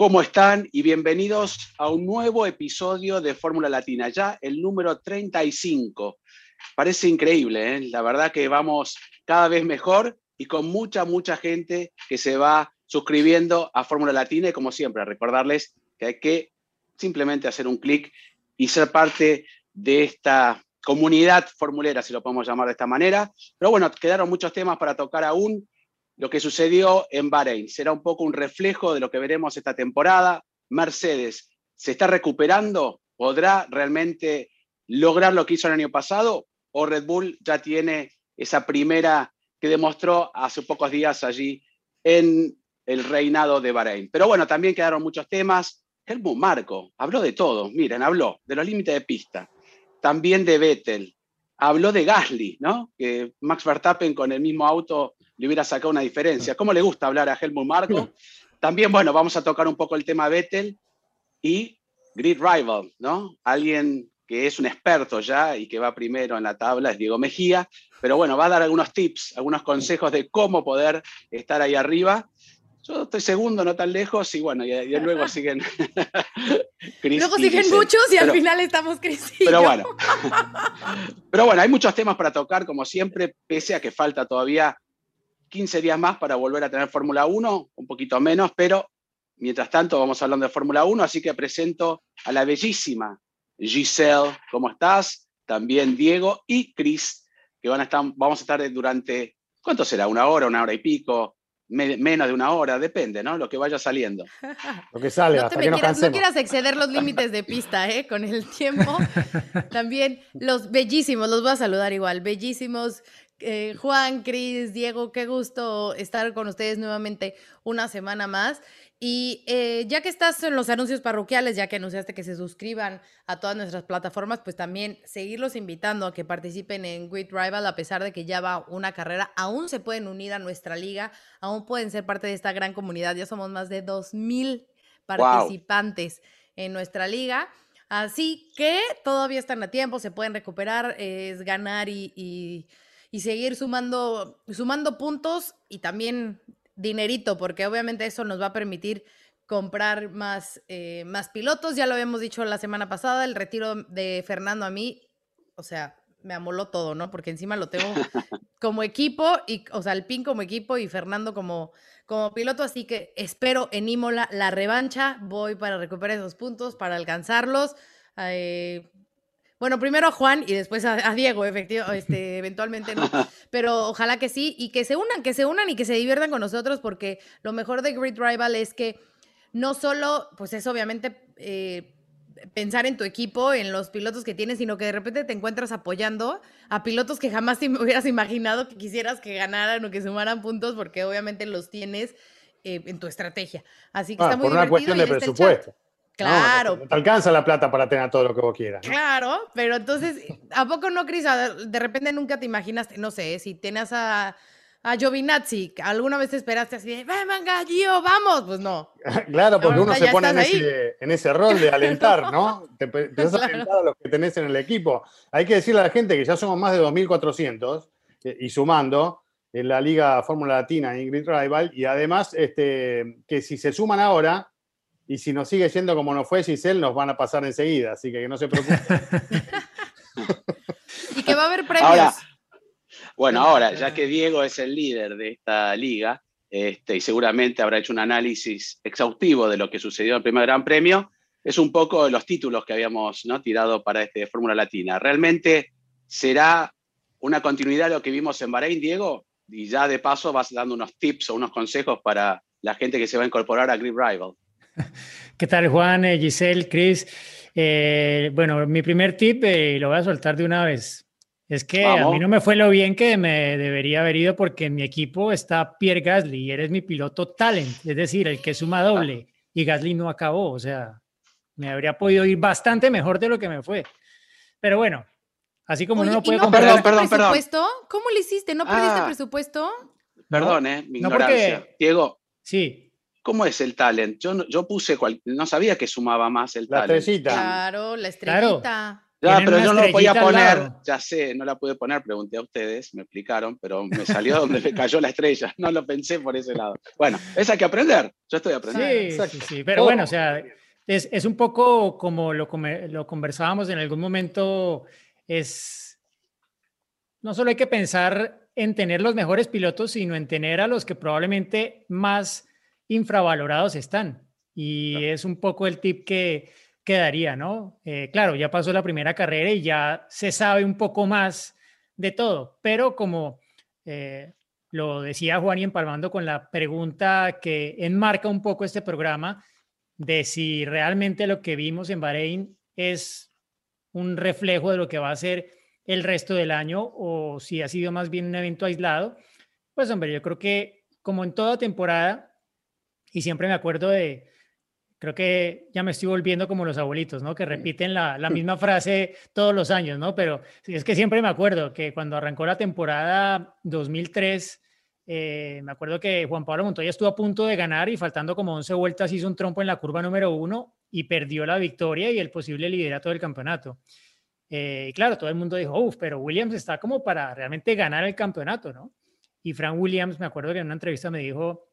¿Cómo están? Y bienvenidos a un nuevo episodio de Fórmula Latina, ya el número 35. Parece increíble, ¿eh? la verdad que vamos cada vez mejor y con mucha, mucha gente que se va suscribiendo a Fórmula Latina y como siempre, recordarles que hay que simplemente hacer un clic y ser parte de esta comunidad formulera, si lo podemos llamar de esta manera. Pero bueno, quedaron muchos temas para tocar aún. Lo que sucedió en Bahrein será un poco un reflejo de lo que veremos esta temporada. Mercedes se está recuperando, podrá realmente lograr lo que hizo el año pasado o Red Bull ya tiene esa primera que demostró hace pocos días allí en el reinado de Bahrein. Pero bueno, también quedaron muchos temas. Helmut Marco habló de todo, miren, habló de los límites de pista, también de Vettel, habló de Gasly, ¿no? Que Max Verstappen con el mismo auto le hubiera sacado una diferencia. ¿Cómo le gusta hablar a Helmut Marco? También, bueno, vamos a tocar un poco el tema Vettel y Grid Rival, ¿no? Alguien que es un experto ya y que va primero en la tabla es Diego Mejía, pero bueno, va a dar algunos tips, algunos consejos de cómo poder estar ahí arriba. Yo estoy segundo, no tan lejos, y bueno, y, y luego siguen. luego siguen muchos y al final estamos creciendo. Pero bueno. pero bueno, hay muchos temas para tocar, como siempre, pese a que falta todavía 15 días más para volver a tener Fórmula 1, un poquito menos, pero mientras tanto vamos hablando de Fórmula 1, así que presento a la bellísima Giselle, ¿cómo estás? También Diego y Chris, que van a estar, vamos a estar durante, ¿cuánto será? ¿Una hora, una hora y pico? menos de una hora, depende, ¿no? Lo que vaya saliendo. Lo que sale, no hasta te que nos quieras, no quieras exceder los límites de pista, ¿eh? Con el tiempo. También los bellísimos, los voy a saludar igual, bellísimos. Eh, Juan, Cris, Diego, qué gusto estar con ustedes nuevamente una semana más. Y eh, ya que estás en los anuncios parroquiales, ya que anunciaste que se suscriban a todas nuestras plataformas, pues también seguirlos invitando a que participen en Grid Rival, a pesar de que ya va una carrera, aún se pueden unir a nuestra liga, aún pueden ser parte de esta gran comunidad. Ya somos más de 2.000 participantes en nuestra liga. Así que todavía están a tiempo, se pueden recuperar, es ganar y, y, y seguir sumando, sumando puntos y también dinerito, porque obviamente eso nos va a permitir comprar más, eh, más pilotos. Ya lo habíamos dicho la semana pasada, el retiro de Fernando a mí, o sea, me amoló todo, ¿no? Porque encima lo tengo como equipo, y, o sea, el PIN como equipo y Fernando como, como piloto, así que espero en Imola la revancha, voy para recuperar esos puntos, para alcanzarlos. Eh, bueno, primero a Juan y después a, a Diego, efectivo, este, eventualmente no. Pero ojalá que sí y que se unan, que se unan y que se diviertan con nosotros porque lo mejor de Great Rival es que no solo, pues es obviamente eh, pensar en tu equipo, en los pilotos que tienes, sino que de repente te encuentras apoyando a pilotos que jamás te hubieras imaginado que quisieras que ganaran o que sumaran puntos porque obviamente los tienes eh, en tu estrategia. Así que Ah, está muy por una divertido cuestión y de presupuesto. Claro, No, no te alcanza la plata para tener todo lo que vos quieras. ¿no? Claro, pero entonces, ¿a poco no, Cris? A- De repente nunca te imaginaste, no sé, si tenías a, a Giovinazzi, ¿alguna vez te esperaste así de, ven, venga, Gio, vamos? Pues no. Claro, porque uno se pone en ese, en ese rol de alentar, ¿no? Te pe- empezás a Claro. alentar a los que tenés en el equipo. Hay que decirle a la gente que ya somos más de 2.400 eh, y sumando en la Liga Fórmula Latina Ingrid Rival y además este, que si se suman ahora y si nos sigue yendo como nos fue Giselle, nos van a pasar enseguida, así que no se preocupen. Y que va a haber premios. Ahora, bueno, ahora, ya que Diego es el líder de esta liga, este, y seguramente habrá hecho un análisis exhaustivo de lo que sucedió en el primer Gran Premio, es un poco de los títulos que habíamos ¿no? tirado para este Fórmula Latina. ¿Realmente será una continuidad de lo que vimos en Bahrein, Diego? Y ya de paso vas dando unos tips o unos consejos para la gente que se va a incorporar a Grip Rival. ¿Qué tal, Juan, eh, Giselle, Chris? Eh, bueno, mi primer tip, eh, lo voy a soltar de una vez. Es que a mí no me fue lo bien que me debería haber ido porque en mi equipo está Pierre Gasly y eres mi piloto talent, es decir, el que suma doble. y Gasly no acabó, o sea, me habría podido ir bastante mejor de lo que me fue. Pero bueno, así como Oye, uno no ¿y puede no comparar- Perdón, perdón, perdón. presupuesto? ¿Cómo le hiciste? ¿No perdiste Ah. presupuesto? Perdón, eh, mi no, porque- ignorancia. Diego, Sí, ¿cómo es el talent? Yo, no- yo puse, cual- no sabía que sumaba más el La talent. estrellita. Claro, la Claro. estrellita. Ya, Tienen pero yo no lo podía poner, ya sé, no la pude poner, pregunté a ustedes, me explicaron, pero me salió donde me cayó la estrella, no lo pensé por ese lado. Bueno, esa hay que aprender, yo estoy sí, aprendiendo. sí, sí, pero bueno, o sea, es, es un poco como lo, lo conversábamos en algún momento, es, no solo hay que pensar en tener los mejores pilotos, sino en tener a los que probablemente más infravalorados están. Y es un poco el tip que, que daría, ¿no? Eh, claro, ya pasó la primera carrera y ya se sabe un poco más de todo, pero como eh, lo decía Juan y empalmando con la pregunta que enmarca un poco este programa de si realmente lo que vimos en Bahrein es un reflejo de lo que va a ser el resto del año o si ha sido más bien un evento aislado, pues hombre, yo creo que como en toda temporada, y siempre me acuerdo de, creo que ya me estoy volviendo como los abuelitos, ¿no? Que repiten la, la misma frase todos los años, ¿no? Pero es que siempre me acuerdo que cuando arrancó la temporada 2003, eh, me acuerdo que Juan Pablo Montoya estuvo a punto de ganar y faltando como 11 vueltas hizo un trompo en la curva número uno y perdió la victoria y el posible liderato del campeonato. Eh, y claro, todo el mundo dijo, uff, pero Williams está como para realmente ganar el campeonato, ¿no? Y Frank Williams, me acuerdo que en una entrevista me dijo,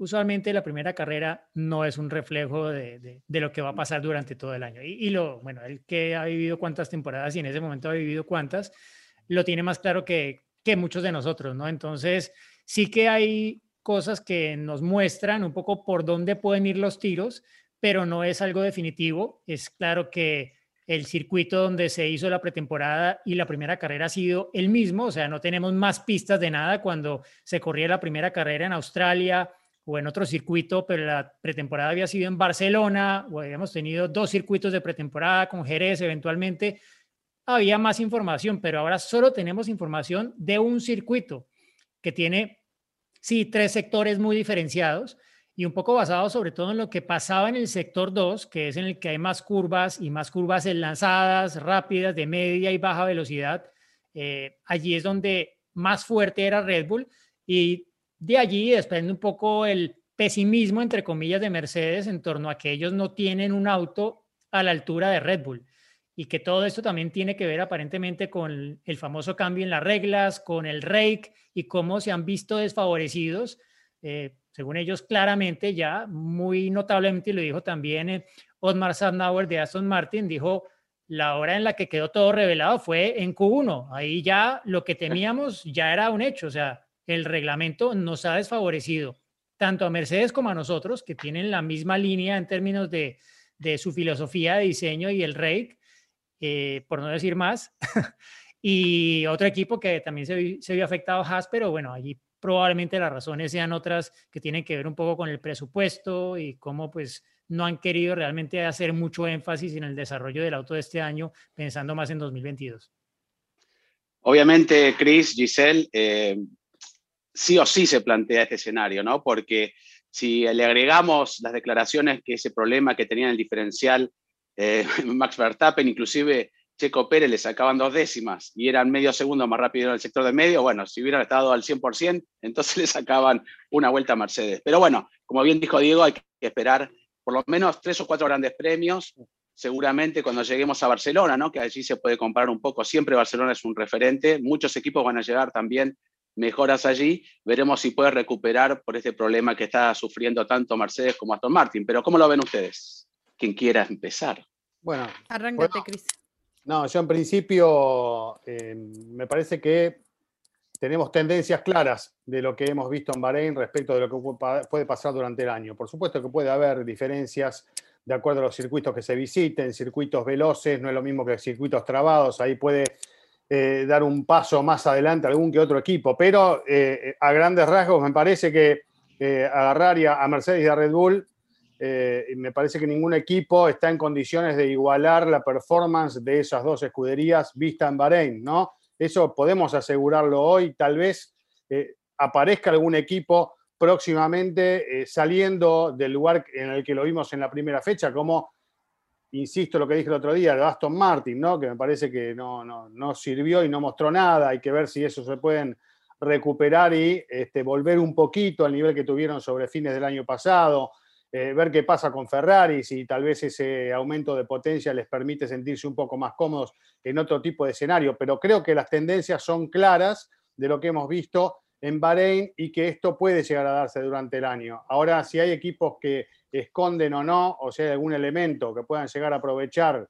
usualmente la primera carrera no es un reflejo de, de- de lo que va a pasar durante todo el año. Y, y lo, bueno, él que ha vivido cuántas temporadas y en ese momento ha vivido cuántas, lo tiene más claro que, que muchos de nosotros, ¿no? Entonces, sí que hay cosas que nos muestran un poco por dónde pueden ir los tiros, pero no es algo definitivo. Es claro que el circuito donde se hizo la pretemporada y la primera carrera ha sido el mismo, o sea, no tenemos más pistas de nada cuando se corría la primera carrera en Australia o en otro circuito, pero la pretemporada había sido en Barcelona o habíamos tenido dos circuitos de pretemporada con Jerez eventualmente. Había más información, pero ahora solo tenemos información de un circuito que tiene, sí, tres sectores muy diferenciados y un poco basado sobre todo en lo que pasaba en el sector 2, que es en el que hay más curvas y más curvas enlazadas, rápidas, de media y baja velocidad. Eh, allí es donde más fuerte era Red Bull y de allí desprende un poco el pesimismo, entre comillas, de Mercedes en torno a que ellos no tienen un auto a la altura de Red Bull y que todo esto también tiene que ver aparentemente con el famoso cambio en las reglas, con el rake y cómo se han visto desfavorecidos. Eh, según ellos, claramente ya, muy notablemente, y lo dijo también eh, Otmar Sandauer de Aston Martin, dijo, la hora en la que quedó todo revelado fue en Q1. Ahí ya lo que temíamos ya era un hecho, o sea, el reglamento nos ha desfavorecido tanto a Mercedes como a nosotros, que tienen la misma línea en términos de, de su filosofía de diseño y el rake, eh, por no decir más. y otro equipo que también se, se vio afectado, Haas, pero bueno, allí probablemente las razones sean otras que tienen que ver un poco con el presupuesto y cómo pues no han querido realmente hacer mucho énfasis en el desarrollo del auto de este año, pensando más en 2022. Obviamente, Chris, Giselle, eh, sí o sí se plantea este escenario, ¿no? Porque si le agregamos las declaraciones que ese problema que tenía en el diferencial eh, Max Verstappen, inclusive Checo Pérez le sacaban dos décimas y eran medio segundo más rápido en el sector de medio, bueno, si hubieran estado al 100%, entonces le sacaban una vuelta a Mercedes. Pero bueno, como bien dijo Diego, hay que esperar por lo menos tres o cuatro grandes premios, seguramente cuando lleguemos a Barcelona, ¿no? que allí se puede comparar un poco, siempre Barcelona es un referente, muchos equipos van a llegar también mejoras allí, veremos si puede recuperar por este problema que está sufriendo tanto Mercedes como Aston Martin. Pero ¿cómo lo ven ustedes? Quien quiera empezar. Bueno, Arráncate, Bueno, Cris. no, yo en principio eh, me parece que tenemos tendencias claras de lo que hemos visto en Bahrein respecto de lo que puede pasar durante el año. Por supuesto que puede haber diferencias de acuerdo a los circuitos que se visiten, circuitos veloces, no es lo mismo que circuitos trabados, ahí puede eh, dar un paso más adelante algún que otro equipo, pero eh, a grandes rasgos me parece que eh, agarrar a, a Mercedes y a Red Bull, eh, me parece que ningún equipo está en condiciones de igualar la performance de esas dos escuderías vista en Bahrein, ¿no? Eso podemos asegurarlo hoy, tal vez aparezca algún equipo próximamente saliendo del lugar en el que lo vimos en la primera fecha, como, insisto, lo que dije el otro día, de Aston Martin, ¿no? que me parece que no, no, sirvió y no mostró nada, hay que ver si eso se pueden recuperar y este, volver un poquito al nivel que tuvieron sobre fines del año pasado, eh, ver qué pasa con Ferrari, si tal vez ese aumento de potencia les permite sentirse un poco más cómodos en otro tipo de escenario, pero creo que las tendencias son claras de lo que hemos visto en Bahrein y que esto puede llegar a darse durante el año. Ahora, si hay equipos que esconden o no, o si hay algún elemento que puedan llegar a aprovechar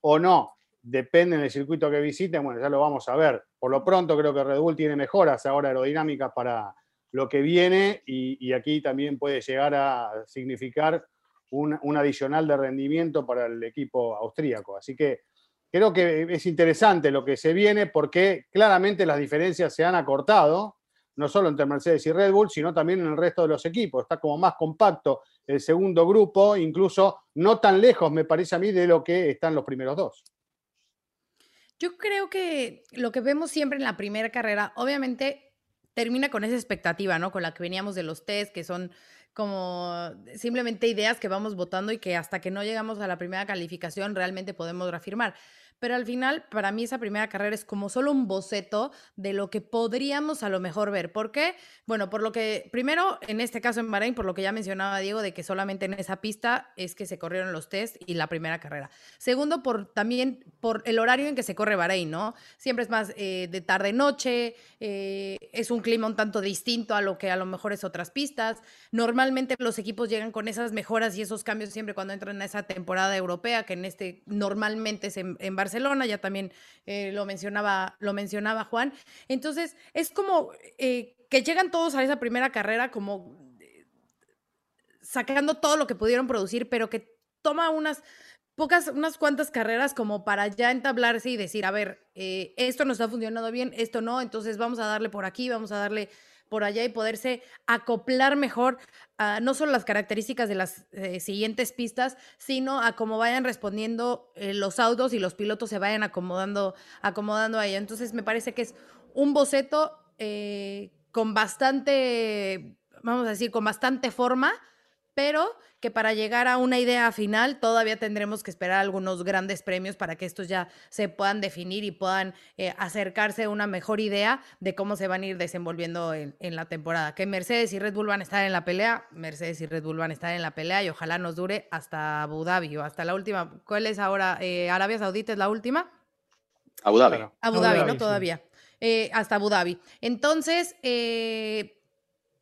o no, depende del circuito que visiten, bueno, ya lo vamos a ver. Por lo pronto creo que Red Bull tiene mejoras ahora aerodinámicas para lo que viene y, aquí también puede llegar a significar un, un, adicional de rendimiento para el equipo austríaco. Así que creo que es interesante lo que se viene porque claramente las diferencias se han acortado no solo entre Mercedes y Red Bull, sino también en el resto de los equipos. Está como más compacto el segundo grupo, incluso no tan lejos, me parece a mí, de lo que están los primeros dos. Yo creo que lo que vemos siempre en la primera carrera, obviamente termina con esa expectativa, ¿no? Con la que veníamos de los test, que son como simplemente ideas que vamos votando y que hasta que no llegamos a la primera calificación realmente podemos reafirmar pero al final para mí esa primera carrera es como solo un boceto de lo que podríamos a lo mejor ver. ¿Por qué? Bueno, por lo que, primero, en este caso en Bahrein, por lo que ya mencionaba Diego, de que solamente en esa pista es que se corrieron los test y la primera carrera. Segundo, por también por el horario en que se corre Bahrein, ¿no? Siempre es más eh, de tarde-noche, eh, es un clima un tanto distinto a lo que a lo mejor es otras pistas. Normalmente los equipos llegan con esas mejoras y esos cambios siempre cuando entran a esa temporada europea, que en este normalmente es en, en Barcelona Barcelona, ya también eh, lo, mencionaba, lo mencionaba Juan. Entonces, es como eh, que llegan todos a esa primera carrera como eh, sacando todo lo que pudieron producir, pero que toma unas pocas, unas cuantas carreras como para ya entablarse y decir, a ver, esto no está funcionando bien, esto no, entonces vamos a darle por aquí, vamos a darle por allá y poderse acoplar mejor a no solo las características de las eh, siguientes pistas, sino a cómo vayan respondiendo eh, los autos y los pilotos se vayan acomodando, acomodando a ella. Entonces me parece que es un boceto eh, con bastante, vamos a decir, con bastante forma, pero que para llegar a una idea final todavía tendremos que esperar algunos grandes premios para que estos ya se puedan definir y puedan eh, acercarse a una mejor idea de cómo se van a ir desenvolviendo en, la temporada. Que Mercedes y Red Bull van a estar en la pelea, Mercedes y Red Bull van a estar en la pelea y ojalá nos dure hasta Abu Dhabi o hasta la última. ¿Cuál es ahora? Eh, ¿Arabia Saudita es la última? Abu Dhabi. Abu Dhabi, ¿no? Todavía. Eh, hasta Abu Dhabi. Entonces,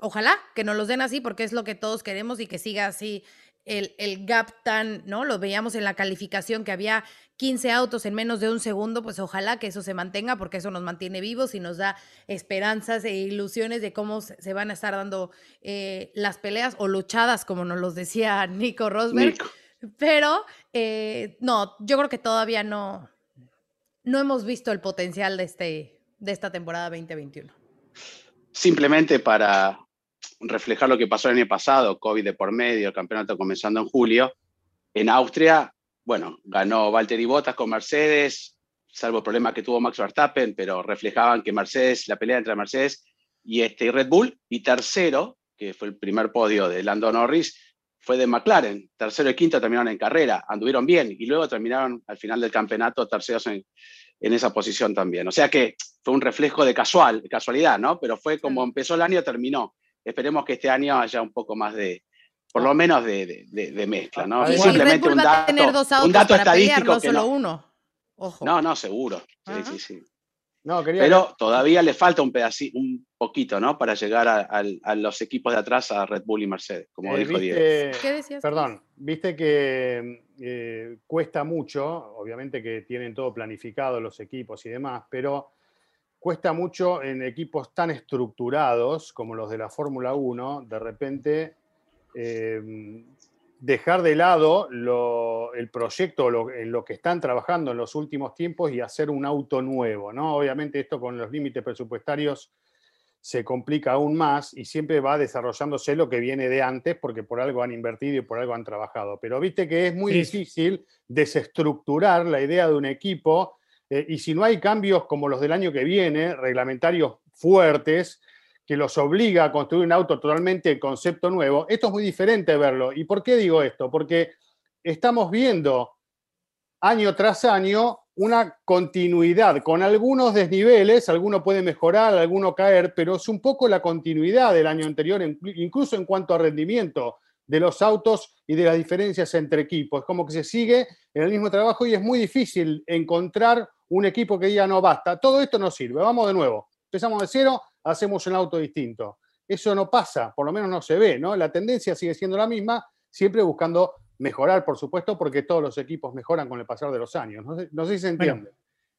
ojalá que nos los den así porque es lo que todos queremos y que siga así el, el, gap tan, ¿no? Lo veíamos en la calificación que había 15 autos en menos de un segundo, pues ojalá que eso se mantenga porque eso nos mantiene vivos y nos da esperanzas e ilusiones de cómo se van a estar dando eh, las peleas o luchadas, como nos los decía Nico Rosberg. Pero eh, no, yo creo que todavía no, no hemos visto el potencial de, este, de esta temporada 2021. Simplemente para reflejar lo que pasó el año pasado, COVID de por medio, el campeonato comenzando en julio. En Austria, bueno, ganó Valtteri Bottas con Mercedes, salvo el problema que tuvo Max Verstappen, pero reflejaban que Mercedes, la pelea entre Mercedes y este Red Bull, y tercero, que fue el primer podio de Lando Norris, fue de McLaren. Tercero y quinto terminaron en carrera, anduvieron bien y luego terminaron al final del campeonato terceros en, en esa posición también. O sea que fue un reflejo de casual, de casualidad, ¿no? Pero fue como empezó el año, terminó esperemos que este año haya un poco más de, por lo menos de, de, mezcla, ¿no? Y simplemente un dato, un dato estadístico. no solo uno. Ojo. No, no, seguro. Sí, sí, sí. No, Pero todavía le falta un pedacito, un poquito, ¿no? Para llegar a, los equipos de atrás, a Red Bull y Mercedes, como eh, dijo Diego. ¿Qué decías? Perdón, viste que eh, cuesta mucho, obviamente que tienen todo planificado los equipos y demás, pero cuesta mucho en equipos tan estructurados como los de la Fórmula 1, de repente em, dejar de lado el proyecto en lo que están trabajando en los últimos tiempos y hacer un auto nuevo. ¿no? Obviamente esto con los límites presupuestarios se complica aún más y siempre va desarrollándose lo que viene de antes porque por algo han invertido y por algo han trabajado. Pero viste que es muy difícil desestructurar la idea de un equipo eh, y si no hay cambios como los del año que viene, reglamentarios fuertes, que los obliga a construir un auto totalmente concepto nuevo, esto es muy diferente verlo. ¿Y por qué digo esto? Porque estamos viendo año tras año una continuidad con algunos desniveles, alguno puede mejorar, alguno caer, pero es un poco la continuidad del año anterior, incluso en cuanto a rendimiento de los autos y de las diferencias entre equipos. Es como que se sigue en el mismo trabajo y es muy difícil encontrar un equipo que diga no basta, todo esto no sirve, vamos de nuevo, empezamos de cero, hacemos un auto distinto. Eso no pasa, por lo menos no se ve, ¿no? La tendencia sigue siendo la misma, siempre buscando mejorar, por supuesto, porque todos los equipos mejoran con el pasar de los años. No sé, si se entiende.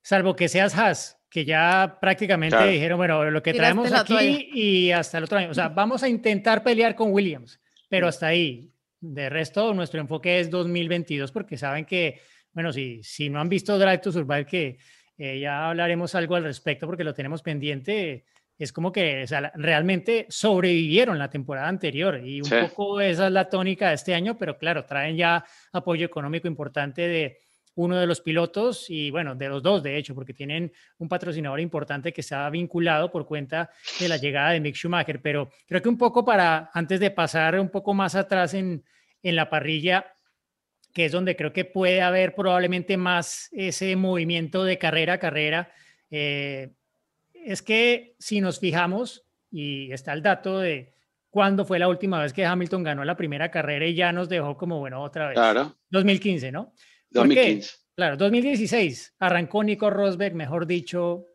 salvo que seas Haas, que ya prácticamente dijeron, bueno, lo que traemos aquí y hasta el otro año. O sea, vamos a intentar pelear con Williams, pero hasta ahí. De resto, nuestro enfoque es 2022 porque saben que, bueno, si, si no han visto Drive to Survive, que eh, ya hablaremos algo al respecto porque lo tenemos pendiente es como que realmente sobrevivieron la temporada anterior y un poco esa es la tónica de este año, pero claro, traen ya apoyo económico importante de uno de los pilotos y bueno, de los dos de hecho, porque tienen un patrocinador importante que está vinculado por cuenta de la llegada de Mick Schumacher, pero creo que un poco para, antes de pasar un poco más atrás en, en la parrilla, que es donde creo que puede haber probablemente más ese movimiento de carrera a carrera. Eh, es que si nos fijamos, y está el dato de cuándo fue la última vez que Hamilton ganó la primera carrera y ya nos dejó como, bueno, otra vez. Claro. 2015, ¿no? 2015. Claro, 2016. Arrancó Nico Rosberg, mejor dicho,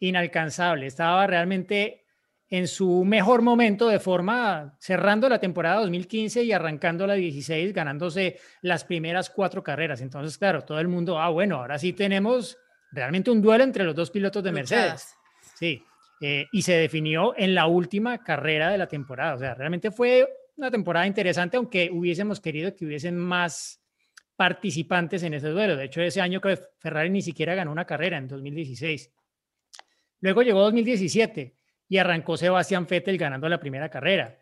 inalcanzable. Estaba realmente en su mejor momento de forma, cerrando la temporada 2015 y arrancando la 16, ganándose las primeras cuatro carreras. Entonces, claro, todo el mundo, ah, bueno, ahora sí tenemos realmente un duelo entre los dos pilotos de Mercedes. Sí, eh, y se definió en la última carrera de la temporada. O sea, realmente fue una temporada interesante, aunque hubiésemos querido que hubiesen más participantes en ese duelo. De hecho, ese año que Ferrari ni siquiera ganó una carrera en 2016. Luego llegó 2017 y arrancó Sebastián Vettel ganando la primera carrera.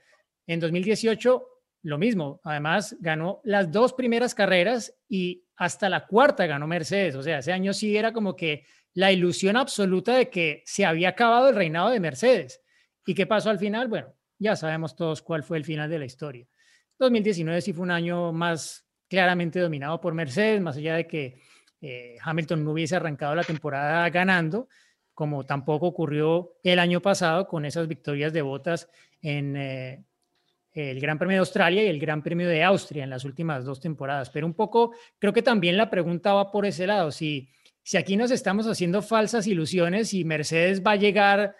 En 2018 lo mismo. Además, ganó las dos primeras carreras y hasta la cuarta ganó Mercedes. O sea, ese año sí era como que la ilusión absoluta de que se había acabado el reinado de Mercedes. ¿Y qué pasó al final? Bueno, ya sabemos todos cuál fue el final de la historia. 2019 sí fue un año más claramente dominado por Mercedes, más allá de que eh, Hamilton no hubiese arrancado la temporada ganando, como tampoco ocurrió el año pasado con esas victorias de botas en, eh, el Gran Premio de Australia y el Gran Premio de Austria en las últimas dos temporadas. Pero un poco, creo que también la pregunta va por ese lado. Si, si aquí nos estamos haciendo falsas ilusiones y Mercedes va a llegar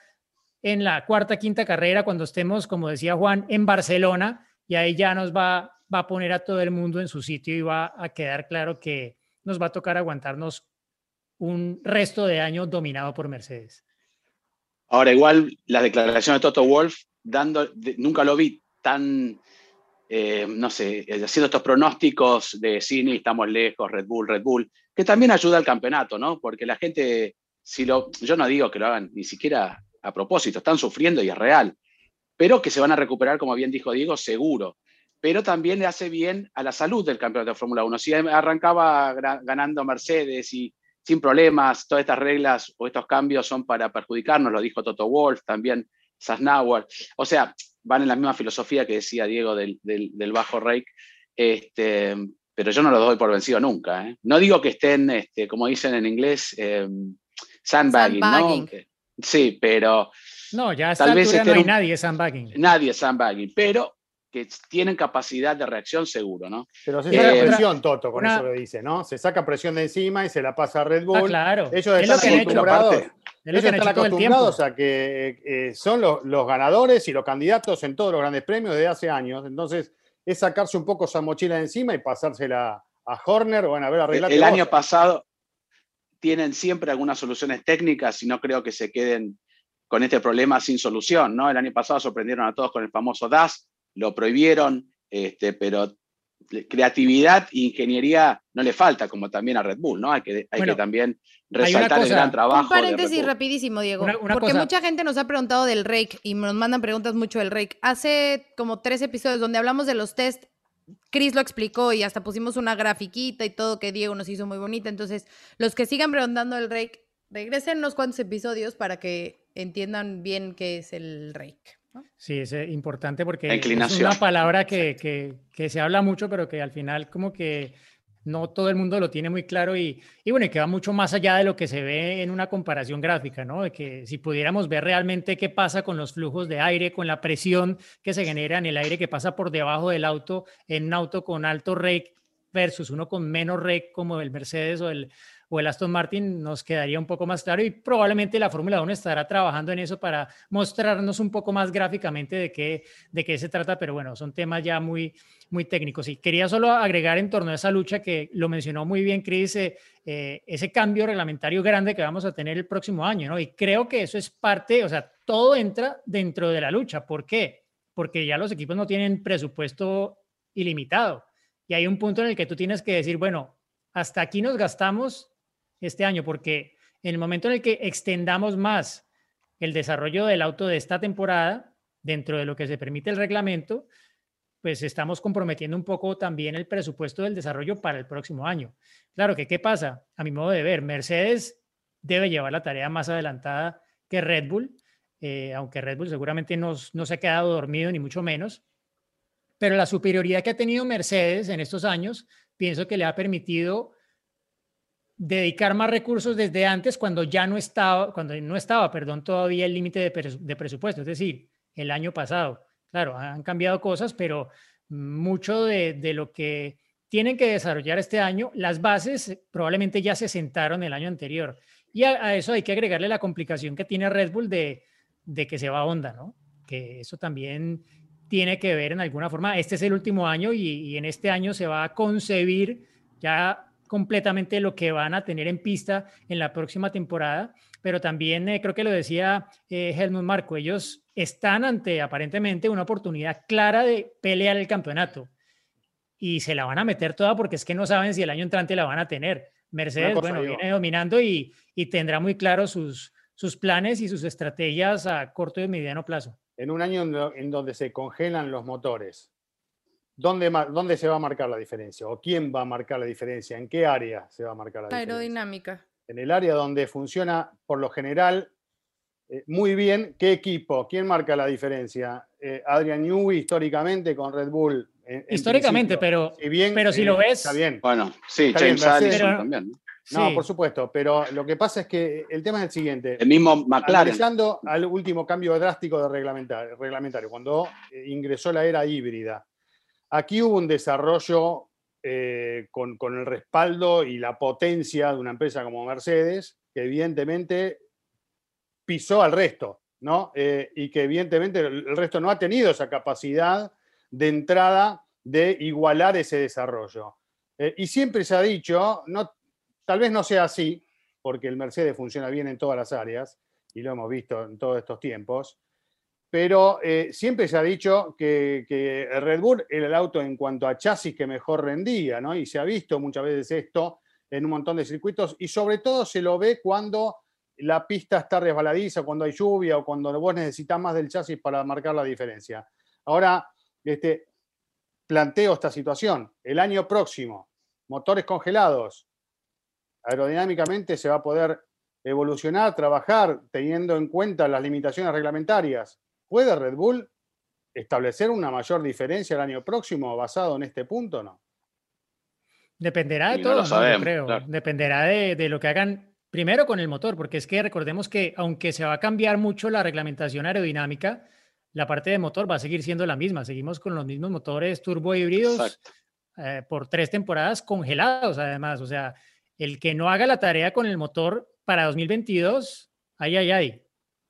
en la cuarta, quinta carrera cuando estemos, como decía Juan, en Barcelona y ahí ya nos va, va a poner a todo el mundo en su sitio y va a quedar claro que nos va a tocar aguantarnos un resto de año dominado por Mercedes. Ahora, igual la declaración de Toto Wolf, dando, nunca lo vi están, eh, no sé, eh, haciendo estos pronósticos de cine, estamos lejos, Red Bull, Red Bull, que también ayuda al campeonato, ¿no? Porque la gente, si lo, yo no digo que lo hagan ni siquiera a propósito, están sufriendo y es real, pero que se van a recuperar, como bien dijo Diego, seguro. Pero también le hace bien a la salud del campeonato de Fórmula 1. Si arrancaba ganando Mercedes y sin problemas, todas estas reglas o estos cambios son para perjudicarnos, lo dijo Toto Wolf, también Sasnauer. O sea, van en la misma filosofía que decía Diego del, bajo rake, este, pero yo no lo doy por vencido nunca. ¿eh? No digo que estén, este, como dicen en inglés, em, sandbagging, ¿no? sí, pero... No, ya a esta altura no hay nadie sandbagging. Nadie sandbagging, pero que tienen capacidad de reacción seguro, ¿no? Pero se saca eh, presión, Toto, con eso lo dice, ¿no? Se saca presión de encima y se la pasa a Red ah, Bull. claro. Ellos están acostumbrados ellos están acostumbrados a que eh, son los, ganadores y los candidatos en todos los grandes premios de hace años. Entonces, es sacarse un poco esa mochila de encima y pasársela a Horner. Bueno, a ver, arreglar. El, el año pasado tienen siempre algunas soluciones técnicas y no creo que se queden con este problema sin solución. ¿no? El año pasado sorprendieron a todos con el famoso DAS, lo prohibieron, este, pero creatividad e ingeniería no le falta, como también a Red Bull, ¿no? Hay que, hay que también resaltar el gran trabajo. Un paréntesis rapidísimo, Diego, porque mucha gente nos ha preguntado del rake y nos mandan preguntas mucho del rake. Hace como tres episodios donde hablamos de los test, Chris lo explicó y hasta pusimos una grafiquita y todo que Diego nos hizo muy bonita. Entonces, los que sigan preguntando del rake, regresen unos cuantos episodios para que entiendan bien qué es el rake. Sí, es eh, importante porque es una palabra que, que, que, se habla mucho, pero que al final como que no todo el mundo lo tiene muy claro y, y, bueno, y que va mucho más allá de lo que se ve en una comparación gráfica, ¿no? De que si pudiéramos ver realmente qué pasa con los flujos de aire, con la presión que se genera en el aire que pasa por debajo del auto, en un auto con alto rake versus uno con menos rake como el Mercedes o el, o el Aston Martin nos quedaría un poco más claro y probablemente la Fórmula 1 estará trabajando en eso para mostrarnos un poco más gráficamente de qué, de qué se trata, pero bueno, son temas ya muy, muy técnicos. Y quería solo agregar en torno a esa lucha que lo mencionó muy bien Chris, eh, eh, ese cambio reglamentario grande que vamos a tener el próximo año, ¿no? Y creo que eso es parte, o sea, todo entra dentro de la lucha. ¿Por qué? Porque ya los equipos no tienen presupuesto ilimitado. Y hay un punto en el que tú tienes que decir, bueno, hasta aquí nos gastamos este año, porque en el momento en el que extendamos más el desarrollo del auto de esta temporada, dentro de lo que se permite el reglamento, pues estamos comprometiendo un poco también el presupuesto del desarrollo para el próximo año. Claro que, ¿qué pasa? A mi modo de ver, Mercedes debe llevar la tarea más adelantada que Red Bull, eh, aunque Red Bull seguramente no, no se ha quedado dormido, ni mucho menos, pero la superioridad que ha tenido Mercedes en estos años, pienso que le ha permitido dedicar más recursos desde antes cuando ya no estaba, cuando no estaba, perdón, todavía el límite de, presupuesto, es decir, el año pasado. Claro, han cambiado cosas, pero mucho de, lo que tienen que desarrollar este año, las bases probablemente ya se sentaron el año anterior. Y a, eso hay que agregarle la complicación que tiene Red Bull de, que se va a onda, ¿no? Que eso también tiene que ver en alguna forma. Este es el último año y en este año se va a concebir ya completamente lo que van a tener en pista en la próxima temporada, pero también eh, creo que lo decía eh, Helmut Marco, ellos están ante aparentemente una oportunidad clara de pelear el campeonato y se la van a meter toda porque es que no saben si el año entrante la van a tener. Mercedes, bueno, viene dominando y, y, tendrá muy claro sus, sus planes y sus estrategias a corto y mediano plazo. En un año en donde se congelan los motores, ¿Dónde, se va a marcar la diferencia? ¿O quién va a marcar la diferencia? ¿En qué área se va a marcar la diferencia? Aerodinámica. En el área donde funciona, por lo general, eh, muy bien. ¿Qué equipo? ¿Quién marca la diferencia? Eh, Adrian Newey, históricamente, con Red Bull. históricamente, pero si, bien, pero si lo eh, ves... Está bien. Bueno, sí, James Allison también. ¿no? por supuesto, pero lo que pasa es que el tema es el siguiente. El mismo McLaren. Analizando al último cambio drástico de reglamentario, reglamentario cuando ingresó la era híbrida, Aquí hubo un desarrollo eh, con, el respaldo y la potencia de una empresa como Mercedes, que evidentemente pisó al resto, ¿no? Eh, y que evidentemente el resto no ha tenido esa capacidad de entrada de igualar ese desarrollo. Eh, y siempre se ha dicho, no, tal vez no sea así, porque el Mercedes funciona bien en todas las áreas, y lo hemos visto en todos estos tiempos, pero eh, siempre se ha dicho que, Red Bull era el auto en cuanto a chasis que mejor rendía, ¿no? Y se ha visto muchas veces esto en un montón de circuitos y sobre todo se lo ve cuando la pista está resbaladiza, cuando hay lluvia o cuando vos necesitas más del chasis para marcar la diferencia. Ahora, este, planteo esta situación. El año próximo, motores congelados, aerodinámicamente se va a poder evolucionar, trabajar teniendo en cuenta las limitaciones reglamentarias ¿Puede Red Bull establecer una mayor diferencia el año próximo basado en este punto o no? Dependerá de todo, creo. Dependerá de, lo que hagan primero con el motor, porque es que recordemos que aunque se va a cambiar mucho la reglamentación aerodinámica, la parte de motor va a seguir siendo la misma. Seguimos con los mismos motores turbo híbridos eh, por tres temporadas congelados, además. O sea, el que no haga la tarea con el motor para 2022, ay, ay, ay,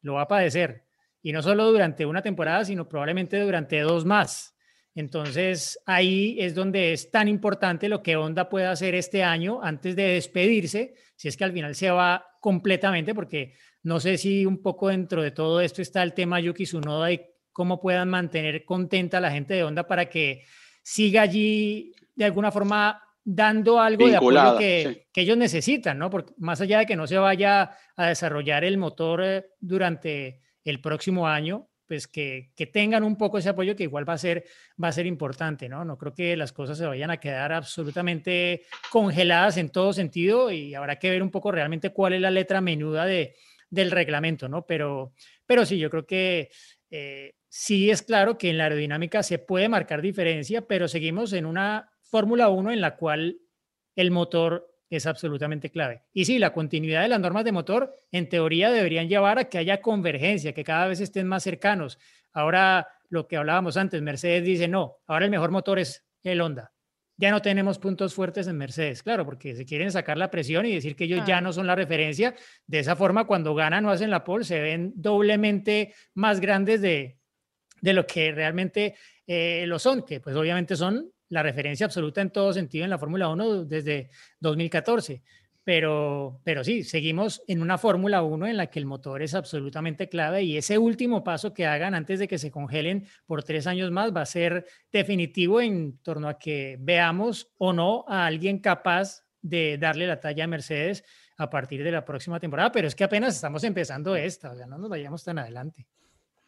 lo va a padecer y no solo durante una temporada, sino probablemente durante dos más. Entonces ahí es donde es tan importante lo que Honda pueda hacer este año antes de despedirse, si es que al final se va completamente, porque no sé si un poco dentro de todo esto está el tema Yuki Tsunoda y cómo puedan mantener contenta a la gente de Honda para que siga allí de alguna forma dando algo de apoyo que, que, ellos necesitan, ¿no? Porque más allá de que no se vaya a desarrollar el motor eh, durante el próximo año, pues que, tengan un poco ese apoyo que igual va a ser, va a ser importante, ¿no? No creo que las cosas se vayan a quedar absolutamente congeladas en todo sentido y habrá que ver un poco realmente cuál es la letra menuda de, del reglamento, ¿no? Pero, pero sí, yo creo que eh, sí es claro que en la aerodinámica se puede marcar diferencia, pero seguimos en una Fórmula 1 en la cual el motor es absolutamente clave. Y sí, la continuidad de las normas de motor en teoría deberían llevar a que haya convergencia, que cada vez estén más cercanos. Ahora, lo que hablábamos antes, Mercedes dice, no, ahora el mejor motor es el Honda. Ya no tenemos puntos fuertes en Mercedes, claro, porque se quieren sacar la presión y decir que ellos ya no son la referencia. De esa forma, cuando ganan o hacen la pole, se ven doblemente más grandes de, de lo que realmente eh, lo son, que pues obviamente son la referencia absoluta en todo sentido en la Fórmula 1 desde 2014. Pero, pero sí, seguimos en una Fórmula 1 en la que el motor es absolutamente clave y ese último paso que hagan antes de que se congelen por tres años más va a ser definitivo en torno a que veamos o no a alguien capaz de darle la talla a Mercedes a partir de la próxima temporada, pero es que apenas estamos empezando esta, o sea, no nos vayamos tan adelante.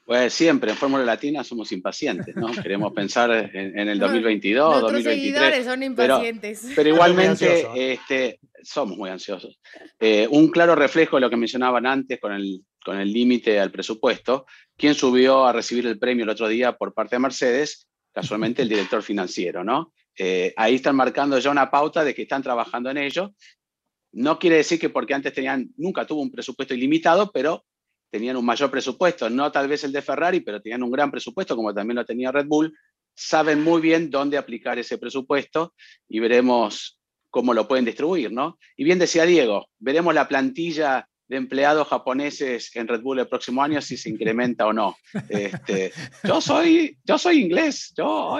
Pues siempre, en Fórmula Latina somos impacientes, ¿no? Queremos pensar en, el 2022, Nuestros 2023. seguidores son impacientes. Pero, igualmente este, somos muy ansiosos. Eh, un claro reflejo de lo que mencionaban antes con el con el límite al presupuesto. ¿Quién subió a recibir el premio el otro día por parte de Mercedes? Casualmente el director financiero, ¿no? Eh, ahí están marcando ya una pauta de que están trabajando en ello. No quiere decir que porque antes tenían, nunca tuvo un presupuesto ilimitado, pero tenían un mayor presupuesto, no tal vez el de Ferrari, pero tenían un gran presupuesto, como también lo tenía Red Bull, saben muy bien dónde aplicar ese presupuesto y veremos cómo lo pueden distribuir, ¿no? Y bien decía Diego, veremos la plantilla de empleados japoneses en Red Bull el próximo año si se incrementa o no. Este, yo, soy, yo soy inglés, yo,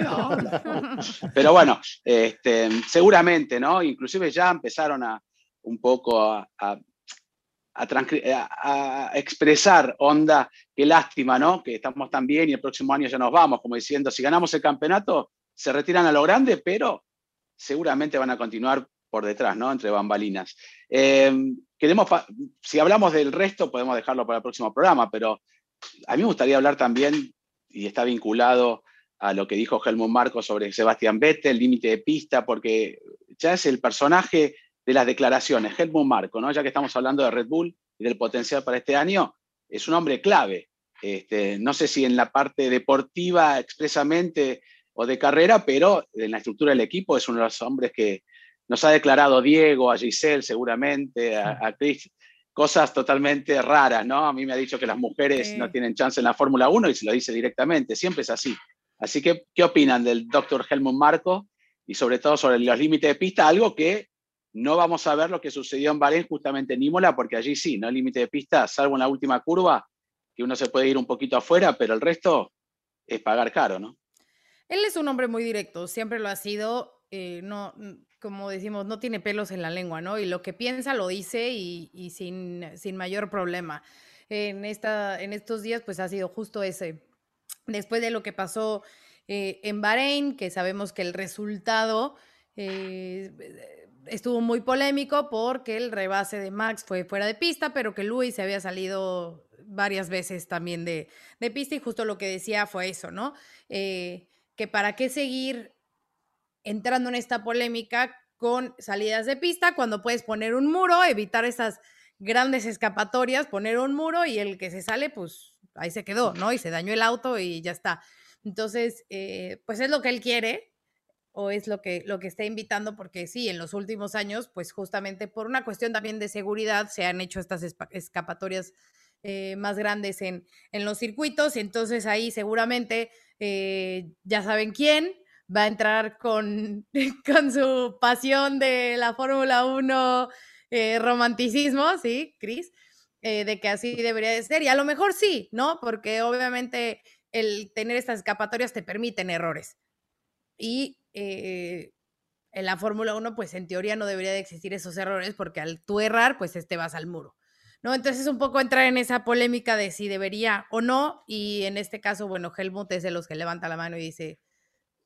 pero bueno, este, seguramente, ¿no? Inclusive ya empezaron a un poco a a, expresar, onda, qué lástima, ¿no? Que estamos tan bien y el próximo año ya nos vamos, como diciendo, si ganamos el campeonato, se retiran a lo grande, pero seguramente van a continuar por detrás, ¿no? Entre bambalinas. Eh, queremos, si hablamos del resto, podemos dejarlo para el próximo programa, pero a mí me gustaría hablar también, y está vinculado a lo que dijo Helmut Marco sobre Sebastián Vettel, el límite de pista, porque ya es el personaje de las declaraciones. Helmut Marco, ¿no? ya que estamos hablando de Red Bull y del potencial para este año, es un hombre clave. Este, no sé si en la parte deportiva expresamente o de carrera, pero en la estructura del equipo es uno de los hombres que nos ha declarado Diego, a Giselle seguramente, a, Chris, cosas totalmente raras, ¿no? A mí me ha dicho que las mujeres no tienen chance en la Fórmula 1 y se lo dice directamente, siempre es así. Así que, ¿qué opinan del doctor Helmut Marco y sobre todo sobre los límites de pista? Algo que no vamos a ver lo que sucedió en Bahrein justamente en Imola, porque allí sí, no hay límite de pista, salvo en la última curva, que uno se puede ir un poquito afuera, pero el resto es pagar caro, ¿no? Él es un hombre muy directo, siempre lo ha sido, eh, no, como decimos, no tiene pelos en la lengua, ¿no? Y lo que piensa lo dice y, sin, sin, mayor problema. En, esta, en estos días, pues ha sido justo ese. Después de lo que pasó eh, en Bahrein, que sabemos que el resultado... Eh, estuvo muy polémico porque el rebase de Max fue fuera de pista, pero que Luis se había salido varias veces también de, pista y justo lo que decía fue eso, ¿no? Eh, que para qué seguir entrando en esta polémica con salidas de pista cuando puedes poner un muro, evitar esas grandes escapatorias, poner un muro y el que se sale, pues ahí se quedó, ¿no? Y se dañó el auto y ya está. Entonces, eh, pues es lo que él quiere, o es lo que, lo que está invitando, porque sí, en los últimos años, pues justamente por una cuestión también de seguridad, se han hecho estas escapatorias eh, más grandes en, en, los circuitos, entonces ahí seguramente eh, ya saben quién va a entrar con, con su pasión de la Fórmula 1 eh, romanticismo, ¿sí, Cris? de que así debería de ser, y a lo mejor sí, ¿no? Porque obviamente el tener estas escapatorias te permiten errores. Y eh, en la Fórmula 1, pues en teoría no debería de existir esos errores porque al tú errar, pues te este, vas al muro. ¿No? Entonces un poco entrar en esa polémica de si debería o no, y en este caso, bueno, Helmut es de los que levanta la mano y dice,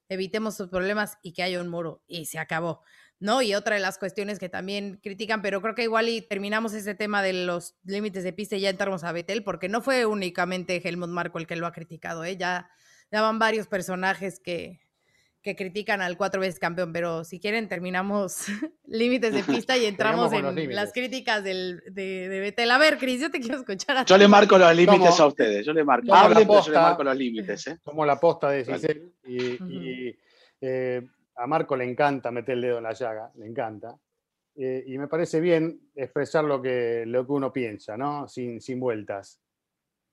evitemos sus problemas y que haya un muro, y se acabó, ¿no? Y otra de las cuestiones que también critican, pero creo que igual y terminamos ese tema de los límites de pista y ya entramos a Betel, porque no fue únicamente Helmut Marco el que lo ha criticado, ¿eh? ya, ya van varios personajes que, que critican al cuatro veces campeón, pero si quieren terminamos límites de pista y entramos en las críticas del, de, de Betel. A ver, Cris, yo te quiero escuchar a Yo le marco los límites a ustedes, yo le marco. Hablen, yo le marco los límites. ¿eh? Como la posta de Cicel y, eh, a Marco le encanta meter el dedo en la llaga, le encanta. Eh, y me parece bien expresar lo que, lo que uno piensa, ¿no? Sin, sin vueltas.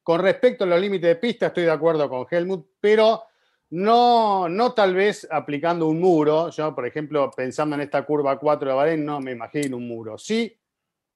Con respecto a los límites de pista, estoy de acuerdo con Helmut, pero no, no tal vez aplicando un muro. Yo, por ejemplo, pensando en esta curva 4 de Bahrein, no me imagino un muro. Sí,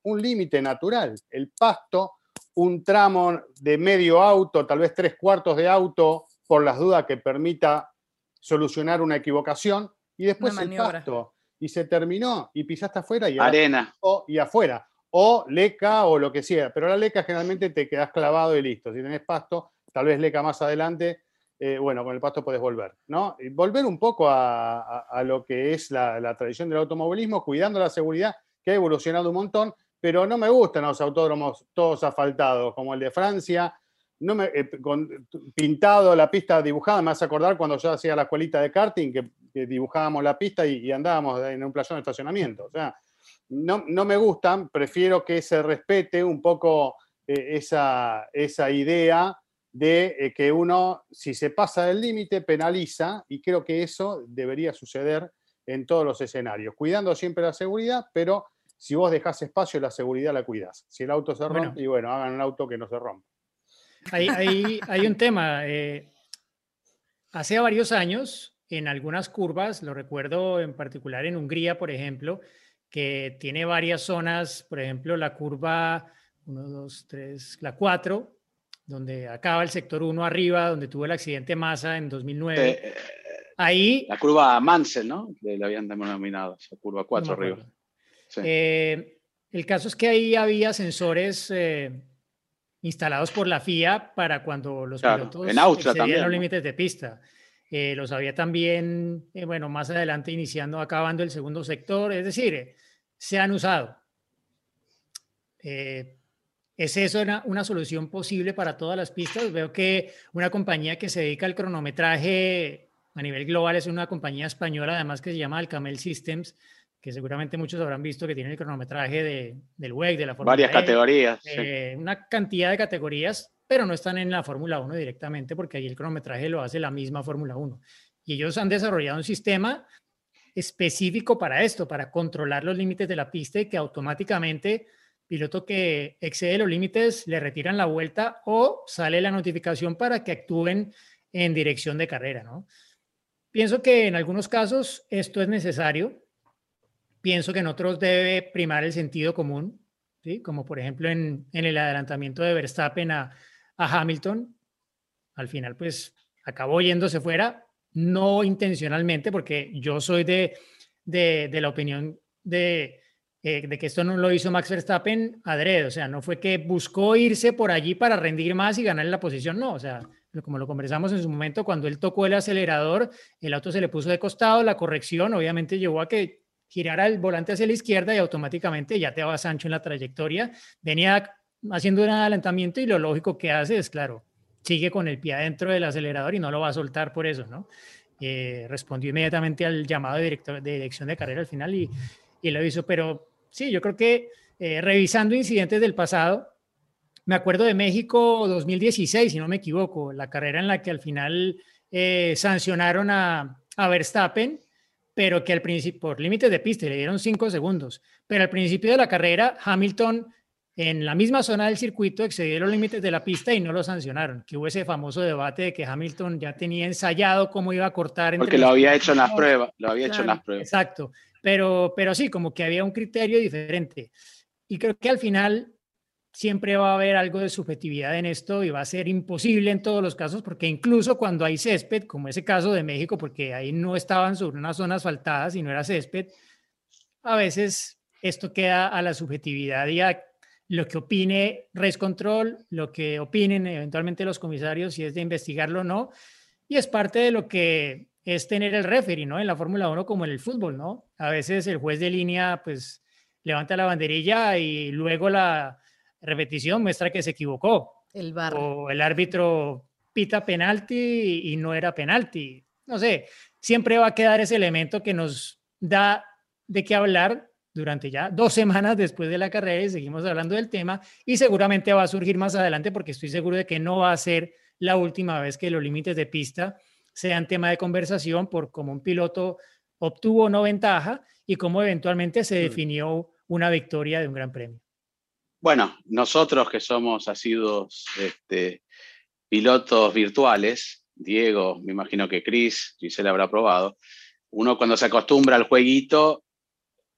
un límite natural, el pasto, un tramo de medio auto, tal vez tres cuartos de auto, por las dudas que permita solucionar una equivocación, y después el pasto. Y se terminó, y pisaste afuera y arena. y afuera. O leca o lo que sea. Pero la leca generalmente te quedas clavado y listo. Si tenés pasto, tal vez leca más adelante eh, bueno, con el pasto puedes volver, ¿no? Volver un poco a, lo que es la, tradición del automovilismo, cuidando la seguridad, que ha evolucionado un montón, pero no me gustan los autódromos todos asfaltados, como el de Francia, no me, eh, pintado la pista dibujada, me hace acordar cuando yo hacía la escuelita de karting, que, dibujábamos la pista y, andábamos en un playón de estacionamiento. O sea, no, me gustan, prefiero que se respete un poco eh, esa idea de eh, que uno, si se pasa del límite, penaliza, y creo que eso debería suceder en todos los escenarios, cuidando siempre la seguridad, pero si vos dejás espacio, la seguridad la cuidas. Si el auto se rompe, y bueno, hagan un auto que no se rompa. Hay, hay, un tema. Eh, hace varios años, en algunas curvas, lo recuerdo en particular en Hungría, por ejemplo, que tiene varias zonas, por ejemplo, la curva 1, 2, 3, la 4, donde acaba el sector 1 arriba, donde tuvo el accidente Massa en 2009. Eh, eh, Ahí... La curva Mansell, ¿no? Le habían denominado, la curva 4 arriba. Eh, el caso es que ahí había sensores instalados por la FIA para cuando los pilotos en excedían los límites de pista. los había también, bueno, más adelante iniciando, acabando el segundo sector, es decir, se han usado. ¿Es eso una, una, solución posible para todas las pistas? Veo que una compañía que se dedica al cronometraje a nivel global es una compañía española, además que se llama Alcamel Systems, que seguramente muchos habrán visto que tiene el cronometraje de, del WEC, de la Fórmula Varias categorías. Eh, una cantidad de categorías, pero no están en la Fórmula 1 directamente, porque ahí el cronometraje lo hace la misma Fórmula 1. Y ellos han desarrollado un sistema específico para esto, para controlar los límites de la pista y que automáticamente piloto que excede los límites le retiran la vuelta o sale la notificación para que actúen en dirección de carrera, ¿no? Pienso que en algunos casos esto es necesario. Pienso que en otros debe primar el sentido común, ¿sí? Como por ejemplo en, el adelantamiento de Verstappen a, Hamilton. Al final, pues acabó yéndose fuera, no intencionalmente, porque yo soy de, de la opinión de eh, de que esto no lo hizo Max Verstappen adrede, o sea, no fue que buscó irse por allí para rendir más y ganar la posición, no, o sea, como lo conversamos en su momento, cuando él tocó el acelerador, el auto se le puso de costado, la corrección obviamente llevó a que girara el volante hacia la izquierda y automáticamente ya te va Sancho en la trayectoria, venía haciendo un adelantamiento y lo lógico que hace es, claro, sigue con el pie adentro del acelerador y no lo va a soltar por eso, ¿no? Eh, respondió inmediatamente al llamado de, director, de dirección de carrera al final y, y lo hizo, pero sí, yo creo que eh, revisando incidentes del pasado, me acuerdo de México 2016, si no me equivoco, la carrera en la que al final eh, sancionaron a, Verstappen, pero que al principio, por límites de pista, le dieron cinco segundos, pero al principio de la carrera, Hamilton en la misma zona del circuito excedió los límites de la pista y no lo sancionaron, que hubo ese famoso debate de que Hamilton ya tenía ensayado cómo iba a cortar. Porque lo había hecho en las pruebas, lo había hecho en las pruebas. Exacto, pero, pero sí, como que había un criterio diferente. Y creo que al final siempre va a haber algo de subjetividad en esto y va a ser imposible en todos los casos, porque incluso cuando hay césped, como ese caso de México, porque ahí no estaban sobre unas zonas asfaltadas y no era césped, a veces esto queda a la subjetividad y a lo que opine Race Control, lo que opinen eventualmente los comisarios, si es de investigarlo o no, y es parte de lo que es tener el referee, ¿no? En la Fórmula 1 como en el fútbol, ¿no? A veces el juez de línea, pues, levanta la banderilla y luego la repetición muestra que se equivocó. El bar. O el árbitro pita penalti y no era penalti. no sé, siempre va a quedar ese elemento que nos da de qué hablar durante ya dos semanas después de la carrera y seguimos hablando del tema y seguramente va a surgir más adelante porque estoy seguro de que no va a ser la última vez que los límites de pista sean tema de conversación por cómo un piloto obtuvo no ventaja y cómo eventualmente se mm. definió una victoria de un gran premio. Bueno, nosotros que somos asiduos este, pilotos virtuales, Diego, me imagino que Chris, Giselle habrá probado, uno cuando se acostumbra al jueguito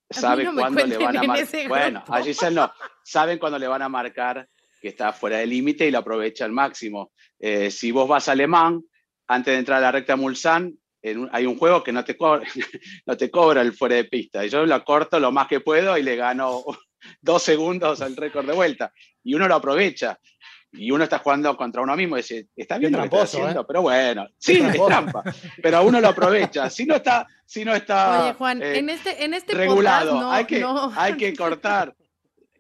sabe cuándo le van a marcar. Bueno, a Giselle no, saben cuándo le van a marcar que está fuera de límite y lo aprovecha al máximo. Eh, si vos vas a alemán, antes de entrar a la recta Mulsanne, hay un juego que no te, cobra, no te cobra el fuera de pista. Y yo lo corto lo más que puedo y le gano dos segundos al récord de vuelta. Y uno lo aprovecha. Y uno está jugando contra uno mismo y dice, está bien lo que está haciendo, ¿eh? pero bueno, sí, es trampa, pero uno lo aprovecha. Si no está, si no está Oye, Juan, eh, en este, en este regulado, hay, que, hay que cortar.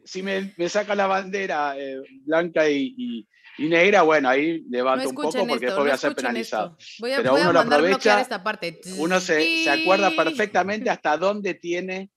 Si me, me saca la bandera eh, blanca y, y negra, bueno, ahí levanto un poco porque después voy a ser penalizado. Pero uno lo aprovecha, esta parte. uno se, se, acuerda perfectamente hasta dónde tiene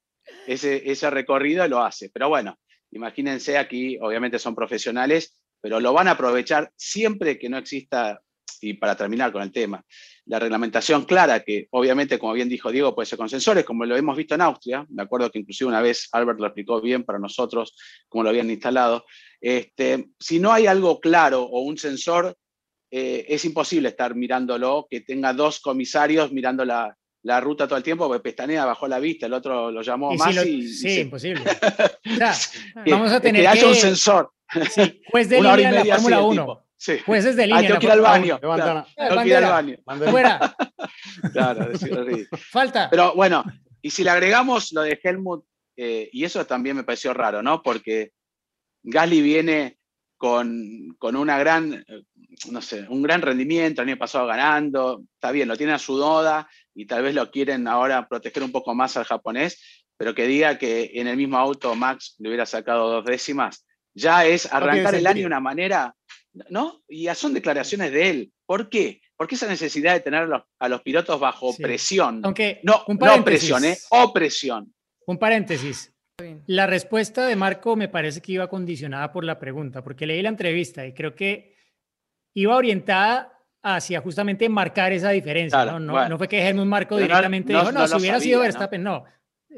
ese, ese recorrido y lo hace. Pero bueno, imagínense aquí, obviamente son profesionales, pero lo van a aprovechar siempre que no exista, y para terminar con el tema, la reglamentación clara, que obviamente, como bien dijo Diego, puede ser con sensores, como lo hemos visto en Austria. Me acuerdo que inclusive una vez Albert lo explicó bien para nosotros, cómo lo habían instalado. Este, si no hay algo claro o un sensor, eh, es imposible estar mirándolo, que tenga dos comisarios mirando la, ruta todo el tiempo, porque pestanea bajó la vista, el otro lo llamó más y, Sí, imposible. vamos a tener que, haya un sensor. Sí, pues de Una hora y media la Fórmula 1. Sí. Pues es de línea. Ah, tengo que ir al baño. Claro, tengo que ir al baño. Fuera. claro, Falta. Pero bueno, y si le agregamos lo de Helmut, eh, y eso también me pareció raro, ¿no? Porque Gasly viene con, con, una gran, eh, no sé, un gran rendimiento, el año pasado ganando, está bien, lo tiene a su doda y tal vez lo quieren ahora proteger un poco más al japonés, pero que diga que en el mismo auto Max le hubiera sacado dos décimas, ya es arrancar el año de una manera ¿no? Y son declaraciones de él. ¿Por qué? Porque esa necesidad de tener a los, pilotos bajo presión. Aunque, no, no presión, ¿eh? Opresión. Un paréntesis. La respuesta de Marco me parece que iba condicionada por la pregunta, porque leí la entrevista y creo que iba orientada hacia justamente marcar esa diferencia. ¿no? No, fue que Helmut Marco directamente dijo, no, si hubiera sido Verstappen, no.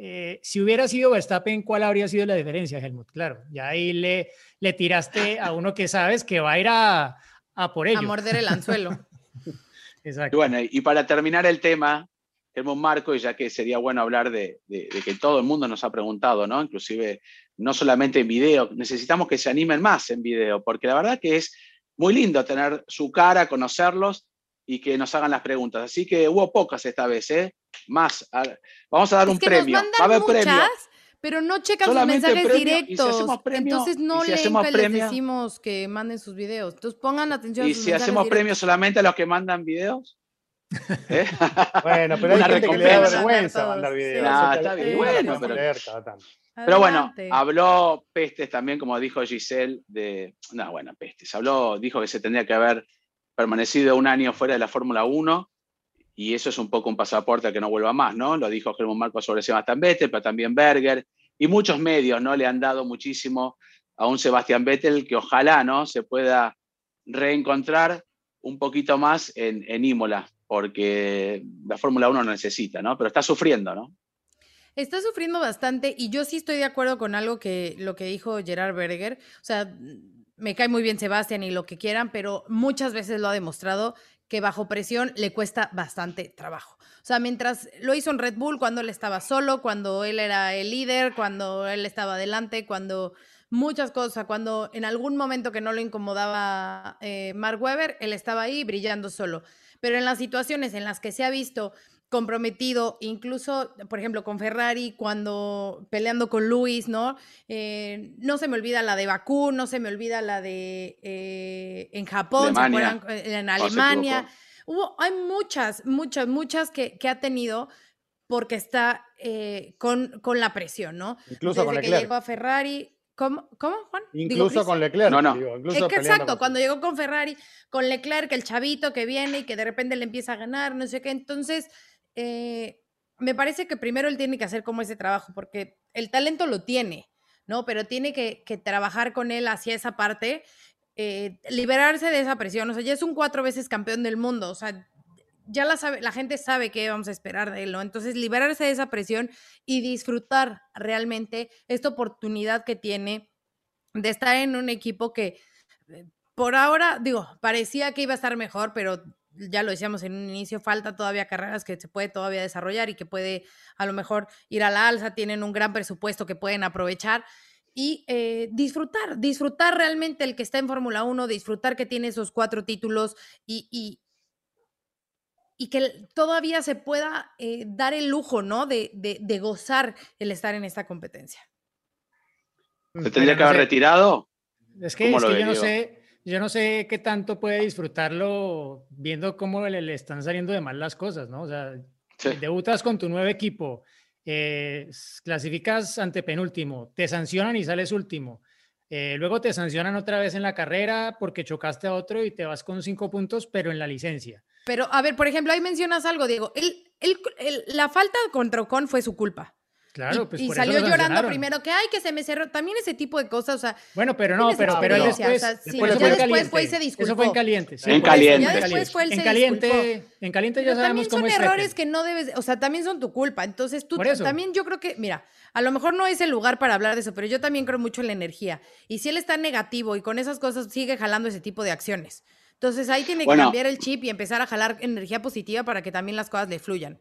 Eh, si hubiera sido Verstappen, ¿cuál habría sido la diferencia, Helmut? Claro, ya ahí le, le tiraste a uno que sabes que va a ir a, por ello. A morder el anzuelo. Exacto. Y bueno, y para terminar el tema, Helmut Marco, y ya que sería bueno hablar de, que todo el mundo nos ha preguntado, ¿no? Inclusive, no solamente en video, necesitamos que se animen más en video, porque la verdad que es muy lindo tener su cara, conocerlos y que nos hagan las preguntas. Así que hubo pocas esta vez, ¿eh? Más. Vamos a dar un premio. Va a haber premio. Pero no checan sus mensajes directos. entonces no leen que les decimos que manden sus videos. Entonces pongan atención ¿Y si hacemos premios solamente a los que mandan videos? ¿Eh? bueno, pero hay gente que le da vergüenza mandar videos. No, está bien, bueno, pero... Pero bueno, habló Pestes también, como dijo Giselle, de. No, bueno, Pestes. Habló, dijo que se tendría que haber permanecido un año fuera de la Fórmula 1 y eso es un poco un pasaporte a que no vuelva más, ¿no? Lo dijo Germán Marco sobre Sebastián Vettel, pero también Berger y muchos medios, ¿no? Le han dado muchísimo a un Sebastián Vettel que ojalá, ¿no? Se pueda reencontrar un poquito más en, en Imola, porque la Fórmula 1 necesita, ¿no? Pero está sufriendo, ¿no? Está sufriendo bastante y yo sí estoy de acuerdo con algo que lo que dijo Gerard Berger. O sea, me cae muy bien Sebastián y lo que quieran, pero muchas veces lo ha demostrado que bajo presión le cuesta bastante trabajo. O sea, mientras lo hizo en Red Bull, cuando él estaba solo, cuando él era el líder, cuando él estaba adelante, cuando muchas cosas, cuando en algún momento que no lo incomodaba eh, Mark Webber, él estaba ahí brillando solo. Pero en las situaciones en las que se ha visto comprometido, incluso, por ejemplo, con Ferrari, cuando peleando con Luis, ¿no? Eh, no se me olvida la de Bakú, no se me olvida la de eh, en Japón, eh, en Alemania. Hubo, hay muchas, muchas, muchas que, que ha tenido porque está con, con, la presión, ¿no? Incluso Desde que llegó a Ferrari, ¿Cómo, ¿Cómo, Juan? Incluso con Leclerc. No, no. digo, Es incluso que peleando exacto, con- cuando llegó con Ferrari, con Leclerc, el chavito que viene y que de repente le empieza a ganar, no sé qué. Entonces, eh, me parece que primero él tiene que hacer como ese trabajo, porque el talento lo tiene, ¿no? Pero tiene que, trabajar con él hacia esa parte, eh, liberarse de esa presión. O sea, ya es un cuatro veces campeón del mundo, o sea, ya la, sabe, la gente sabe qué vamos a esperar de él, ¿no? Entonces, liberarse de esa presión y disfrutar realmente esta oportunidad que tiene de estar en un equipo que eh, por ahora, digo, parecía que iba a estar mejor, pero ya lo decíamos en un inicio, falta todavía carreras que se puede todavía desarrollar y que puede a lo mejor ir a la alza, tienen un gran presupuesto que pueden aprovechar y eh, disfrutar, disfrutar realmente el que está en Fórmula 1, disfrutar que tiene esos cuatro títulos y, y, y que todavía se pueda eh, dar el lujo, ¿no? De, de, de gozar el estar en esta competencia. ¿Se Pero tendría que haber retirado? Es que, ¿Cómo es lo que yo no sé, yo no sé qué tanto puede disfrutarlo viendo cómo le, le están saliendo de mal las cosas, ¿no? O sea, Sí. debutas con tu nuevo equipo, eh, clasificas ante penúltimo, te sancionan y sales último. eh, luego te sancionan otra vez en la carrera porque chocaste a otro y te vas con cinco puntos, pero en la licencia. Pero, a ver, por ejemplo, ahí mencionas algo, Diego. Él, él- él- la falta contra Ocon fue su culpa. Claro, y pues y por eso salió lo llorando primero que, ay, que se me cerró. También ese tipo de cosas, o sea, Bueno, pero no, pero, pero él experiencia, o después, sea, sí, después ya fue después fue y se Eso fue en caliente. sí, En eso, caliente. Ya después fue él en se caliente, en caliente ya Pero sabemos también cómo son es errores Vettel. que no debes, o sea, también son tu culpa. Entonces tú también yo creo que, mira, a lo mejor no es el lugar para hablar de eso, pero yo también creo mucho en la energía. Y si él está negativo y con esas cosas sigue jalando ese tipo de acciones. Entonces ahí tiene que Bueno. cambiar el chip y empezar a jalar energía positiva para que también las cosas le fluyan.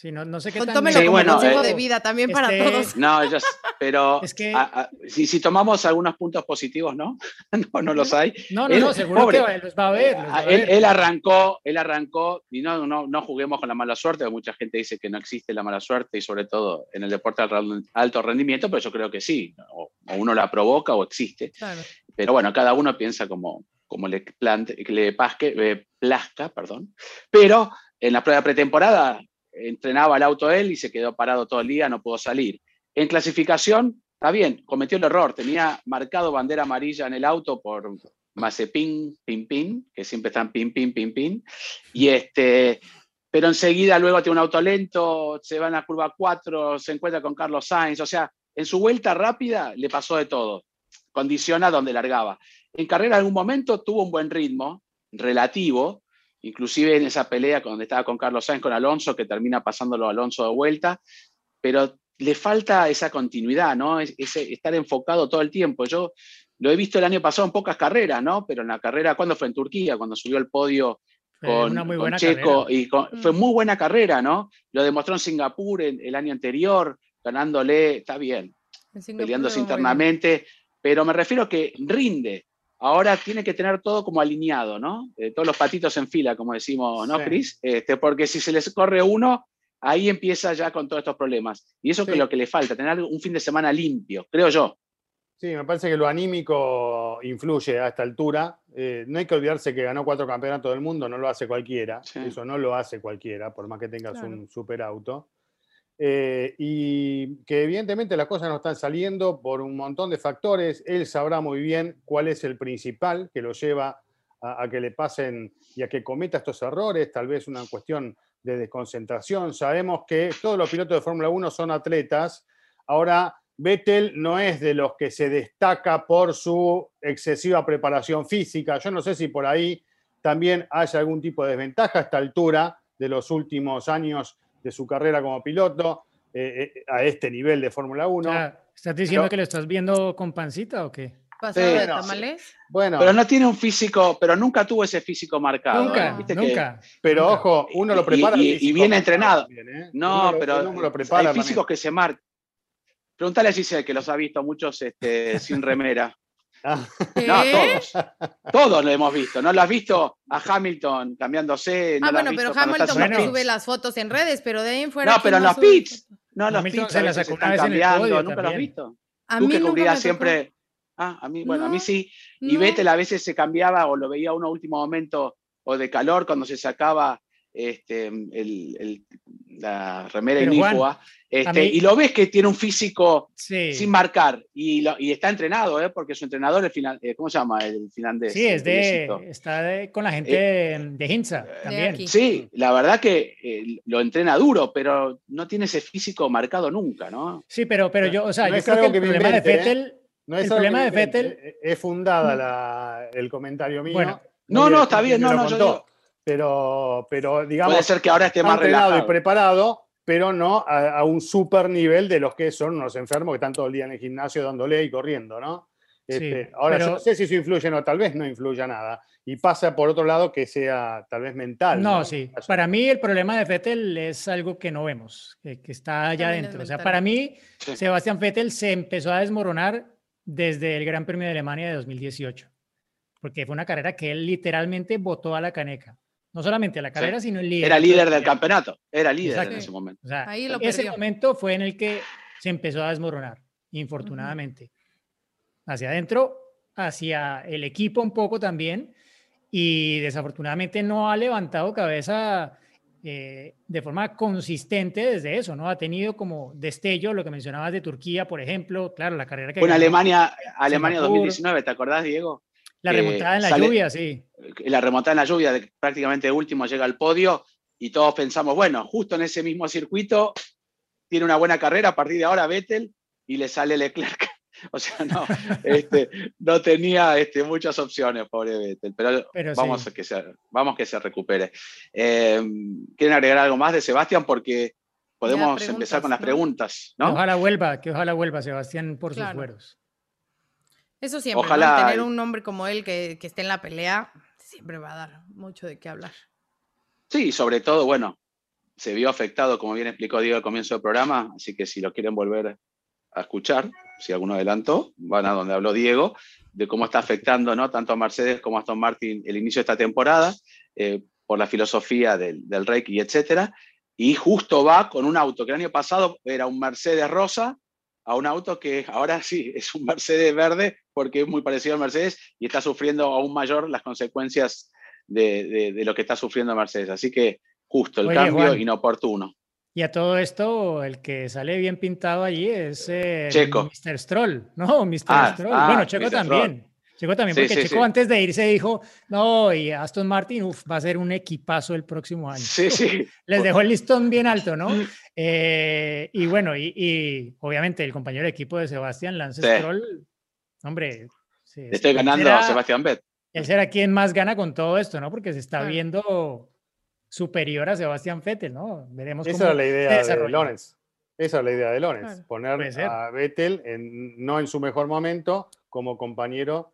Sí, no, no sé qué Pues tan Tómelo Sí, como bueno, consejo eh, de vida también para este, todos. No, yo pero Es que- a- a- si, si tomamos algunos puntos positivos, ¿no? no, no los hay. No, no, Él- no, seguro pobre, que los va a ver. los va a Él, ver. él arrancó, él arrancó, y no, no, no juguemos con la mala suerte, mucha gente dice que no existe la mala suerte, y sobre todo en el deporte de al- alto rendimiento, pero yo creo que sí, o, o uno la provoca o existe. Claro. Pero bueno, cada uno piensa como, como le, plante, le pasque, eh, plazca, perdón. Pero en la prueba pretemporada entrenaba el auto él y se quedó parado todo el día, no pudo salir. En clasificación, está bien, cometió el error, tenía marcado bandera amarilla en el auto por Mazepin, pin, pin, que siempre están pin, pin, pin, pin. Y este, pero enseguida luego tiene un auto lento, se va en la curva 4, se encuentra con Carlos Sainz, o sea, en su vuelta rápida le pasó de todo, condiciona donde largaba. En carrera en algún momento tuvo un buen ritmo relativo, inclusive en esa pelea donde estaba con Carlos Sainz, con Alonso, que termina pasándolo a Alonso de vuelta, pero le falta esa continuidad, ¿no? Es- ese estar enfocado todo el tiempo. Yo lo he visto el año pasado en pocas carreras, ¿no? Pero en la carrera, ¿cuándo fue en Turquía? Cuando subió al podio Fue con, una muy con buena Checo carrera. y con- Mm. fue muy buena carrera, ¿no? Lo demostró en Singapur en- el año anterior, ganándole, está bien, peleándose internamente, pero me refiero que rinde. Ahora tiene que tener todo como alineado, ¿no? Eh, todos los patitos en fila, como decimos, ¿no, Sí. Cris? Este, porque si se les corre uno, ahí empieza ya con todos estos problemas. Y eso Sí. es lo que le falta, tener un fin de semana limpio, creo yo. Sí, me parece que lo anímico influye a esta altura. Eh, no hay que olvidarse que ganó cuatro campeonatos del mundo, no lo hace cualquiera. Sí. Eso no lo hace cualquiera, por más que tengas Claro. un superauto. Eh, y que evidentemente las cosas no están saliendo por un montón de factores. Él sabrá muy bien cuál es el principal que lo lleva a, a que le pasen y a que cometa estos errores, tal vez una cuestión de desconcentración. Sabemos que todos los pilotos de Fórmula 1 son atletas. Ahora, Vettel no es de los que se destaca por su excesiva preparación física. Yo no sé si por ahí también haya algún tipo de desventaja a esta altura de los últimos años de su carrera como piloto eh, eh, a este nivel de Fórmula 1. O sea, ¿Estás diciendo Pero- que lo estás viendo con pancita o qué? ¿Pasado Sí, de no, tamales? Bueno, Pero no tiene un físico, pero nunca tuvo ese físico marcado. ¿eh? Nunca, Viste que- nunca. pero nunca. ojo, uno lo prepara. y- y marcado entrenado. también, ¿eh? No, Uno lo- pero uno lo prepara hay físicos que se marcan. Pregúntale a Giselle, que los ha visto muchos este, sin remera. No, todos. Todos lo hemos visto. ¿No lo has visto a Hamilton cambiándose? ¿No Ah, bueno, pero Hamilton en los Bueno. sube pits? las fotos en redes, pero de ahí en fuera. No, ¿quién pero en los sube pits. No, los Hamilton pits se a la veces sacó están en el cambiando. ¿Nunca lo has visto? A Tú mí que cubrías siempre... Ah, a mí, bueno, a mí No, sí. Y no. Vettel a veces se cambiaba o lo veía uno a último momento o de calor cuando se sacaba este, el- el- la remera inífua, este, mí- y lo ves que tiene un físico Sí. sin marcar, y, lo- y está entrenado, ¿eh? porque su entrenador, el final, eh, ¿cómo se llama? El finlandés. Sí, es de, está de- con la gente de, de Hinza también. Sí, la verdad que eh, lo entrena duro, pero no tiene ese físico marcado nunca, ¿no? Sí, pero, pero yo, o sea, No yo es creo que el problema invente, de ¿eh? Vettel, No es El problema de eh, Es fundada la- el comentario mío. Bueno. No, no, está bien, no, no, yo digo- Pero, pero digamos, Puede ser que ahora esté está más entrenado y relajado. preparado, pero no a, a un super nivel de los que son unos enfermos que están todo el día en el gimnasio dándole y corriendo, ¿no? Este, Sí, ahora, pero- yo no sé si eso influye o tal vez no influya nada. Y pasa por otro lado que sea tal vez mental. No, sí. Para mí el problema de Vettel es algo que no vemos, que, que está allá adentro. O sea, para mí, Sí. Sebastián Vettel se empezó a desmoronar desde el Gran Premio de Alemania de 2018, porque fue una carrera que él literalmente botó a la caneca. No solamente a la carrera, sino el líder. Era líder del campeonato, era líder Exacto. en ese momento. O sea, Ahí lo ese perdió. momento fue en el que se empezó a desmoronar, infortunadamente. Hacia adentro, hacia el equipo un poco también, y desafortunadamente no ha levantado cabeza eh, de forma consistente desde eso, ¿no? Ha tenido como destello, lo que mencionabas de Turquía, por ejemplo, claro, la carrera que ganó, Alemania, Alemania Singapur. 2019, ¿te acordás, Diego? La remontada en la sale- lluvia, sí. La remontada en la lluvia, de prácticamente último llega al podio y todos pensamos, bueno, justo en ese mismo circuito tiene una buena carrera, a partir de ahora Vettel y le sale Leclerc. O sea, no, este, no tenía este, muchas opciones, pobre Vettel, pero, Pero vamos, sí. a que se, vamos que se recupere. Eh, ¿Quieren agregar algo más de Sebastián? Porque podemos empezar con las ¿no? preguntas. Ojalá vuelva, que ojalá vuelva Sebastián por Claro. sus fueros. Eso siempre, ¿no? Ojalá- tener un hombre como él que, que esté en la pelea, siempre va a dar mucho de qué hablar. Sí, sobre todo, bueno, se vio afectado, como bien explicó Diego al comienzo del programa, así que si lo quieren volver a escuchar, si alguno adelantó, van a donde habló Diego, de cómo está afectando ¿no? tanto a Mercedes como a Aston Martin el inicio de esta temporada, eh, por la filosofía del, del Reiki, etcétera, y justo va con un auto que el año pasado era un Mercedes rosa, a un auto que ahora sí es un Mercedes verde, porque es muy parecido al Mercedes y está sufriendo aún mayor las consecuencias de, de- de lo que está sufriendo Mercedes. Así que justo el Oye, cambio Juan. inoportuno. Y a todo esto, el que sale bien pintado allí es eh, Checo. Mr. Stroll, ¿no? Mr. Ah, Stroll. ah, bueno, Checo Mr. también. Checo también, Sí, porque sí, Checo sí. antes de irse dijo, no, y Aston Martin, uf, va a ser un equipazo el próximo año. Sí, sí. Les dejó el listón bien alto, ¿no? Eh, y bueno, y, y obviamente el compañero de equipo de Sebastián, Lance Sí. Stroll, hombre, estoy ganando será- a Sebastián Vettel. Él será quien más gana con todo esto, ¿no? Porque se está viendo superior a Sebastián Vettel, ¿no? Veremos Esa cómo era la idea de. Lorenz. Esa es la idea de Lorenz. Claro. Poner a Vettel en- no en su mejor momento como compañero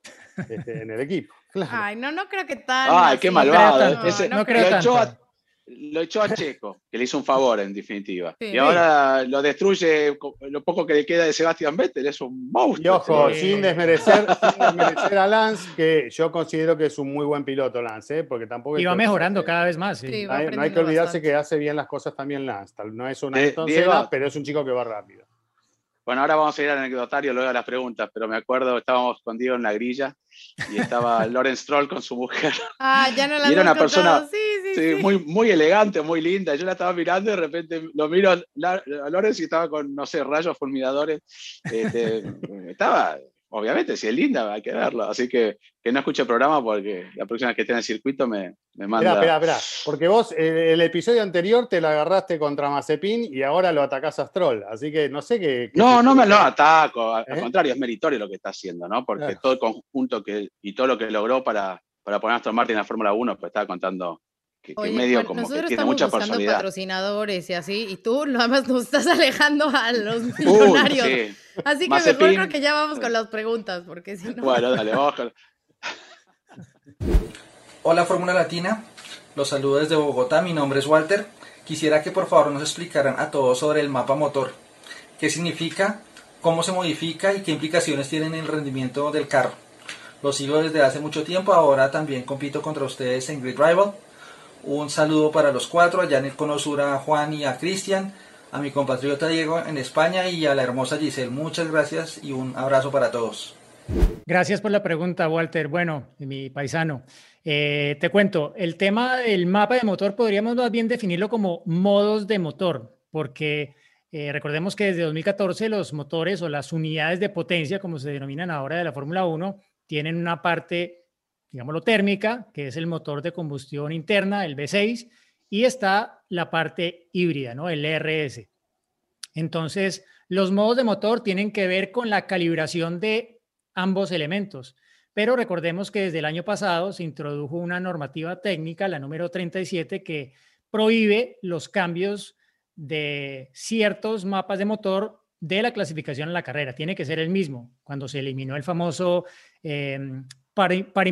este, en el equipo. Claro. Ay, no, no creo que tan. Ay, qué malvado. No creo tanto, Ese- no creo lo, echó tanto. a, lo echó a Checo, que le hizo un favor en definitiva. Sí. y ahora lo destruye lo poco que le queda de Sebastián Vettel. Es un Y monstruo. ojo, Sí. sin desmerecer, sin desmerecer a Lance, que yo considero que es un muy buen piloto Lance, ¿eh? porque tampoco... Y que mejorando olvidarse- cada vez más. sí. Sí, No hay, no hay que olvidarse bastante. que hace bien las cosas también Lance. Tal- No es una Eh, Ayrton Diego. Senna, pero es un chico que va rápido. Bueno, ahora vamos a ir al anecdotario luego de las preguntas, pero me acuerdo, estábamos con Diego en la grilla y estaba Lorenz Stroll con su mujer. Ah, ya no las Y era una persona- contado. Sí, sí, Sí, sí. muy, muy elegante, muy linda. Yo la estaba mirando y de repente lo miro a, la- a Lorenz y estaba con, no sé, rayos fulminadores. Este, estaba, obviamente, si es linda, hay que verlo. Así que que no escuche el programa porque la próxima vez que esté en el circuito me, me manda. Espera, espera. Porque vos el, el episodio anterior te la agarraste contra Mazepin y ahora lo atacás a Stroll. Así que no sé qué. qué No, no me lo ataco, al al ¿Eh? contrario, es meritorio lo que está haciendo, ¿no? Porque Claro. todo el conjunto que, y todo lo que logró para, para poner a Aston Martin en la Fórmula 1, pues estaba contando que, que Oye, medio Juan, como que nosotros tiene estamos mucha buscando personalidad. patrocinadores y así, y tú nada más nos estás alejando a los Uy, millonarios. sí. Así que Mazepin. mejor creo que ya vamos con las preguntas, porque si no. Bueno, dale, vamos con- Hola Fórmula Latina, los saludo desde Bogotá, mi nombre es Walter. Quisiera que por favor nos explicaran a todos sobre el mapa motor. ¿Qué significa? ¿Cómo se modifica? ¿Y qué implicaciones tiene en el rendimiento del carro? Lo sigo desde hace mucho tiempo, ahora también compito contra ustedes en Grid Rival. Un saludo para los cuatro, allá en el Cono Sur a Juan y a Cristian, a mi compatriota Diego en España y a la hermosa Giselle. Muchas gracias y un abrazo para todos. Gracias por la pregunta, Walter. Bueno, mi paisano, eh, te cuento, el tema del mapa de motor podríamos más bien definirlo como modos de motor, porque eh, recordemos que desde 2014 los motores o las unidades de potencia, como se denominan ahora de la Fórmula 1, tienen una parte, digámoslo, térmica, que es el motor de combustión interna, el V6, y está la parte híbrida, ¿no? El RS. Entonces, los modos de motor tienen que ver con la calibración de ambos elementos. Pero recordemos que desde el año pasado se introdujo una normativa técnica, la número 37, que prohíbe los cambios de ciertos mapas de motor de la clasificación en la carrera. Tiene que ser el mismo. Cuando se eliminó el famoso eh,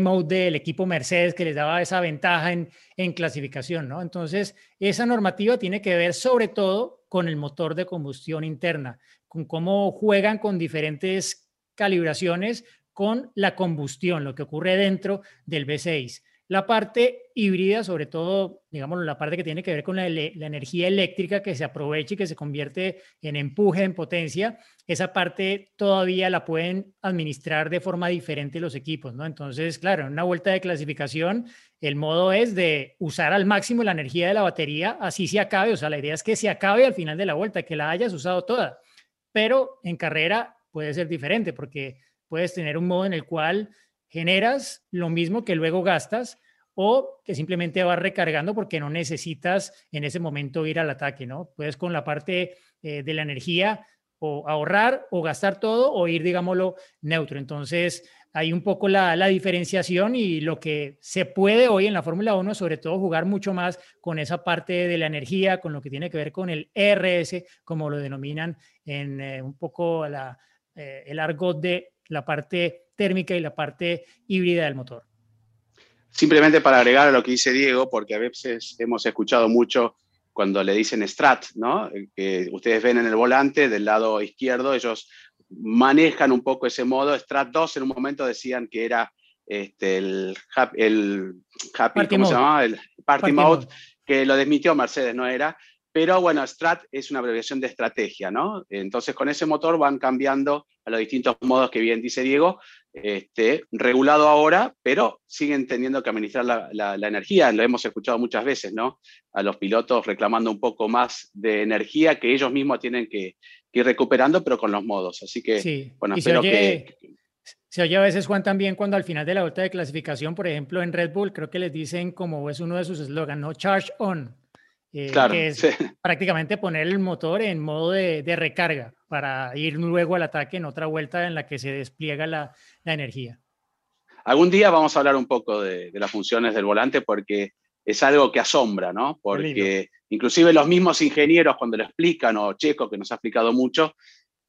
mode del equipo Mercedes que les daba esa ventaja en, en clasificación, ¿no? Entonces, esa normativa tiene que ver sobre todo con el motor de combustión interna, con cómo juegan con diferentes calibraciones con la combustión, lo que ocurre dentro del V6. La parte híbrida, sobre todo, digamos, la parte que tiene que ver con la, energía eléctrica que se aprovecha y que se convierte en empuje, en potencia, esa parte todavía la pueden administrar de forma diferente los equipos, ¿no? Entonces, claro, en una vuelta de clasificación, el modo es de usar al máximo la energía de la batería, así se acabe, o sea, la idea es que se acabe al final de la vuelta, que la hayas usado toda, pero en carrera puede ser diferente porque puedes tener un modo en el cual generas lo mismo que luego gastas o que simplemente vas recargando porque no necesitas en ese momento ir al ataque, ¿no? Puedes con la parte eh, de la energía o ahorrar o gastar todo o ir, digámoslo, neutro. Entonces, hay un poco la, la, diferenciación y lo que se puede hoy en la Fórmula 1, sobre todo jugar mucho más con esa parte de la energía, con lo que tiene que ver con el RS, como lo denominan en eh, un poco eh, el argot de la parte térmica y la parte híbrida del motor. Simplemente para agregar a lo que dice Diego, porque a veces hemos escuchado mucho cuando le dicen Strat, ¿no? Que ustedes ven en el volante del lado izquierdo, ellos manejan un poco ese modo. Strat 2 en un momento decían que era este, el, el happy, ¿cómo se llamaba? El party, mode, que lo desmitió Mercedes, no era. Pero bueno, Strat es una abreviación de estrategia, ¿no? Entonces con ese motor van cambiando a los distintos modos que bien dice Diego, este, regulado ahora, pero siguen teniendo que administrar la, energía. Lo hemos escuchado muchas veces, ¿no? A los pilotos reclamando un poco más de energía que ellos mismos tienen que, ir recuperando, pero con los modos. Así que, sí. bueno, espero que... Se oye a veces, Juan, también cuando al final de la vuelta de clasificación, por ejemplo, en Red Bull, creo que les dicen, como es uno de sus eslogans, no charge on, eh, que es prácticamente poner el motor en modo de, recarga para ir luego al ataque en otra vuelta en la que se despliega la, energía. Algún día vamos a hablar un poco de, las funciones del volante porque es algo que asombra, ¿no? Porque inclusive los mismos ingenieros cuando lo explican, o Checo que nos ha explicado mucho,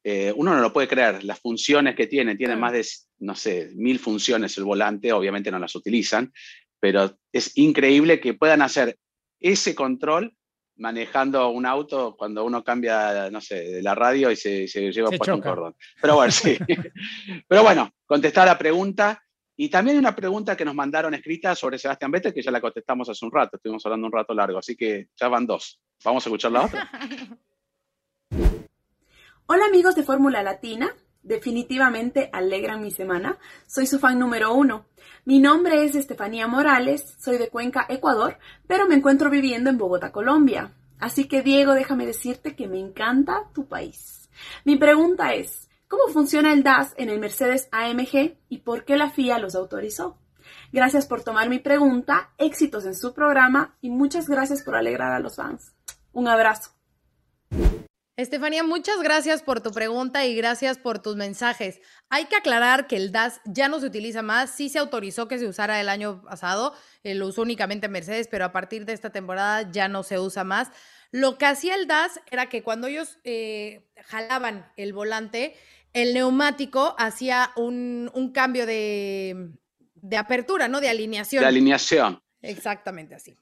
eh, uno no lo puede creer, las funciones que tiene, tiene más de, no sé, mil funciones el volante, obviamente no las utilizan, pero es increíble que puedan hacer ese control manejando un auto cuando uno cambia, no sé, de la radio y se, lleva por un cordón. Pero bueno, sí. Pero bueno, contestar la pregunta. Y también una pregunta que nos mandaron escrita sobre Sebastián Vettel, que ya la contestamos hace un rato, estuvimos hablando un rato largo, así que ya van dos. Vamos a escuchar la otra. Hola amigos de Fórmula Latina, definitivamente alegran mi semana. Soy su fan número uno. Mi nombre es Estefanía Morales, soy de Cuenca, Ecuador, pero me encuentro viviendo en Bogotá, Colombia. Así que Diego, déjame decirte que me encanta tu país. Mi pregunta es, ¿cómo funciona el DAS en el Mercedes AMG y por qué la FIA los autorizó? Gracias por tomar mi pregunta, éxitos en su programa y muchas gracias por alegrar a los fans. Un abrazo. Estefanía, muchas gracias por tu pregunta y gracias por tus mensajes. Hay que aclarar que el DAS ya no se utiliza más, sí se autorizó que se usara el año pasado, eh, lo usó únicamente Mercedes, pero a partir de esta temporada ya no se usa más. Lo que hacía el DAS era que cuando ellos eh, jalaban el volante, el neumático hacía un, cambio de, de, apertura, ¿no? De alineación. De alineación. Exactamente así.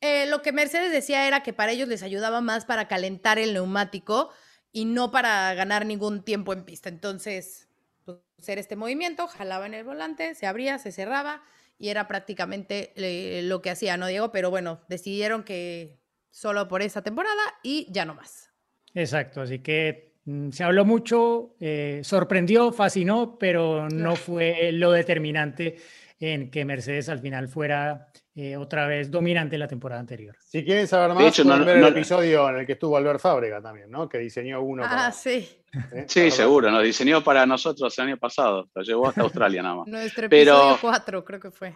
Eh, lo que Mercedes decía era que para ellos les ayudaba más para calentar el neumático y no para ganar ningún tiempo en pista. Entonces, pues, hacer este movimiento, jalaba en el volante, se abría, se cerraba y era prácticamente eh, lo que hacía, ¿no, Diego? Pero bueno, decidieron que solo por esa temporada y ya no más. Exacto, así que mm, se habló mucho, eh, sorprendió, fascinó, pero no fue lo determinante en que Mercedes al final fuera eh, otra vez dominante en la temporada anterior. Si quieren saber más, hecho, pueden no- ver el no- episodio en el que estuvo Albert Fábrega también, ¿no? Que diseñó uno. Ah, para- sí. ¿eh? Sí, seguro, nos diseñó para nosotros el año pasado, lo llevó hasta Australia nada más. Nuestro Pero- episodio 4 creo que fue.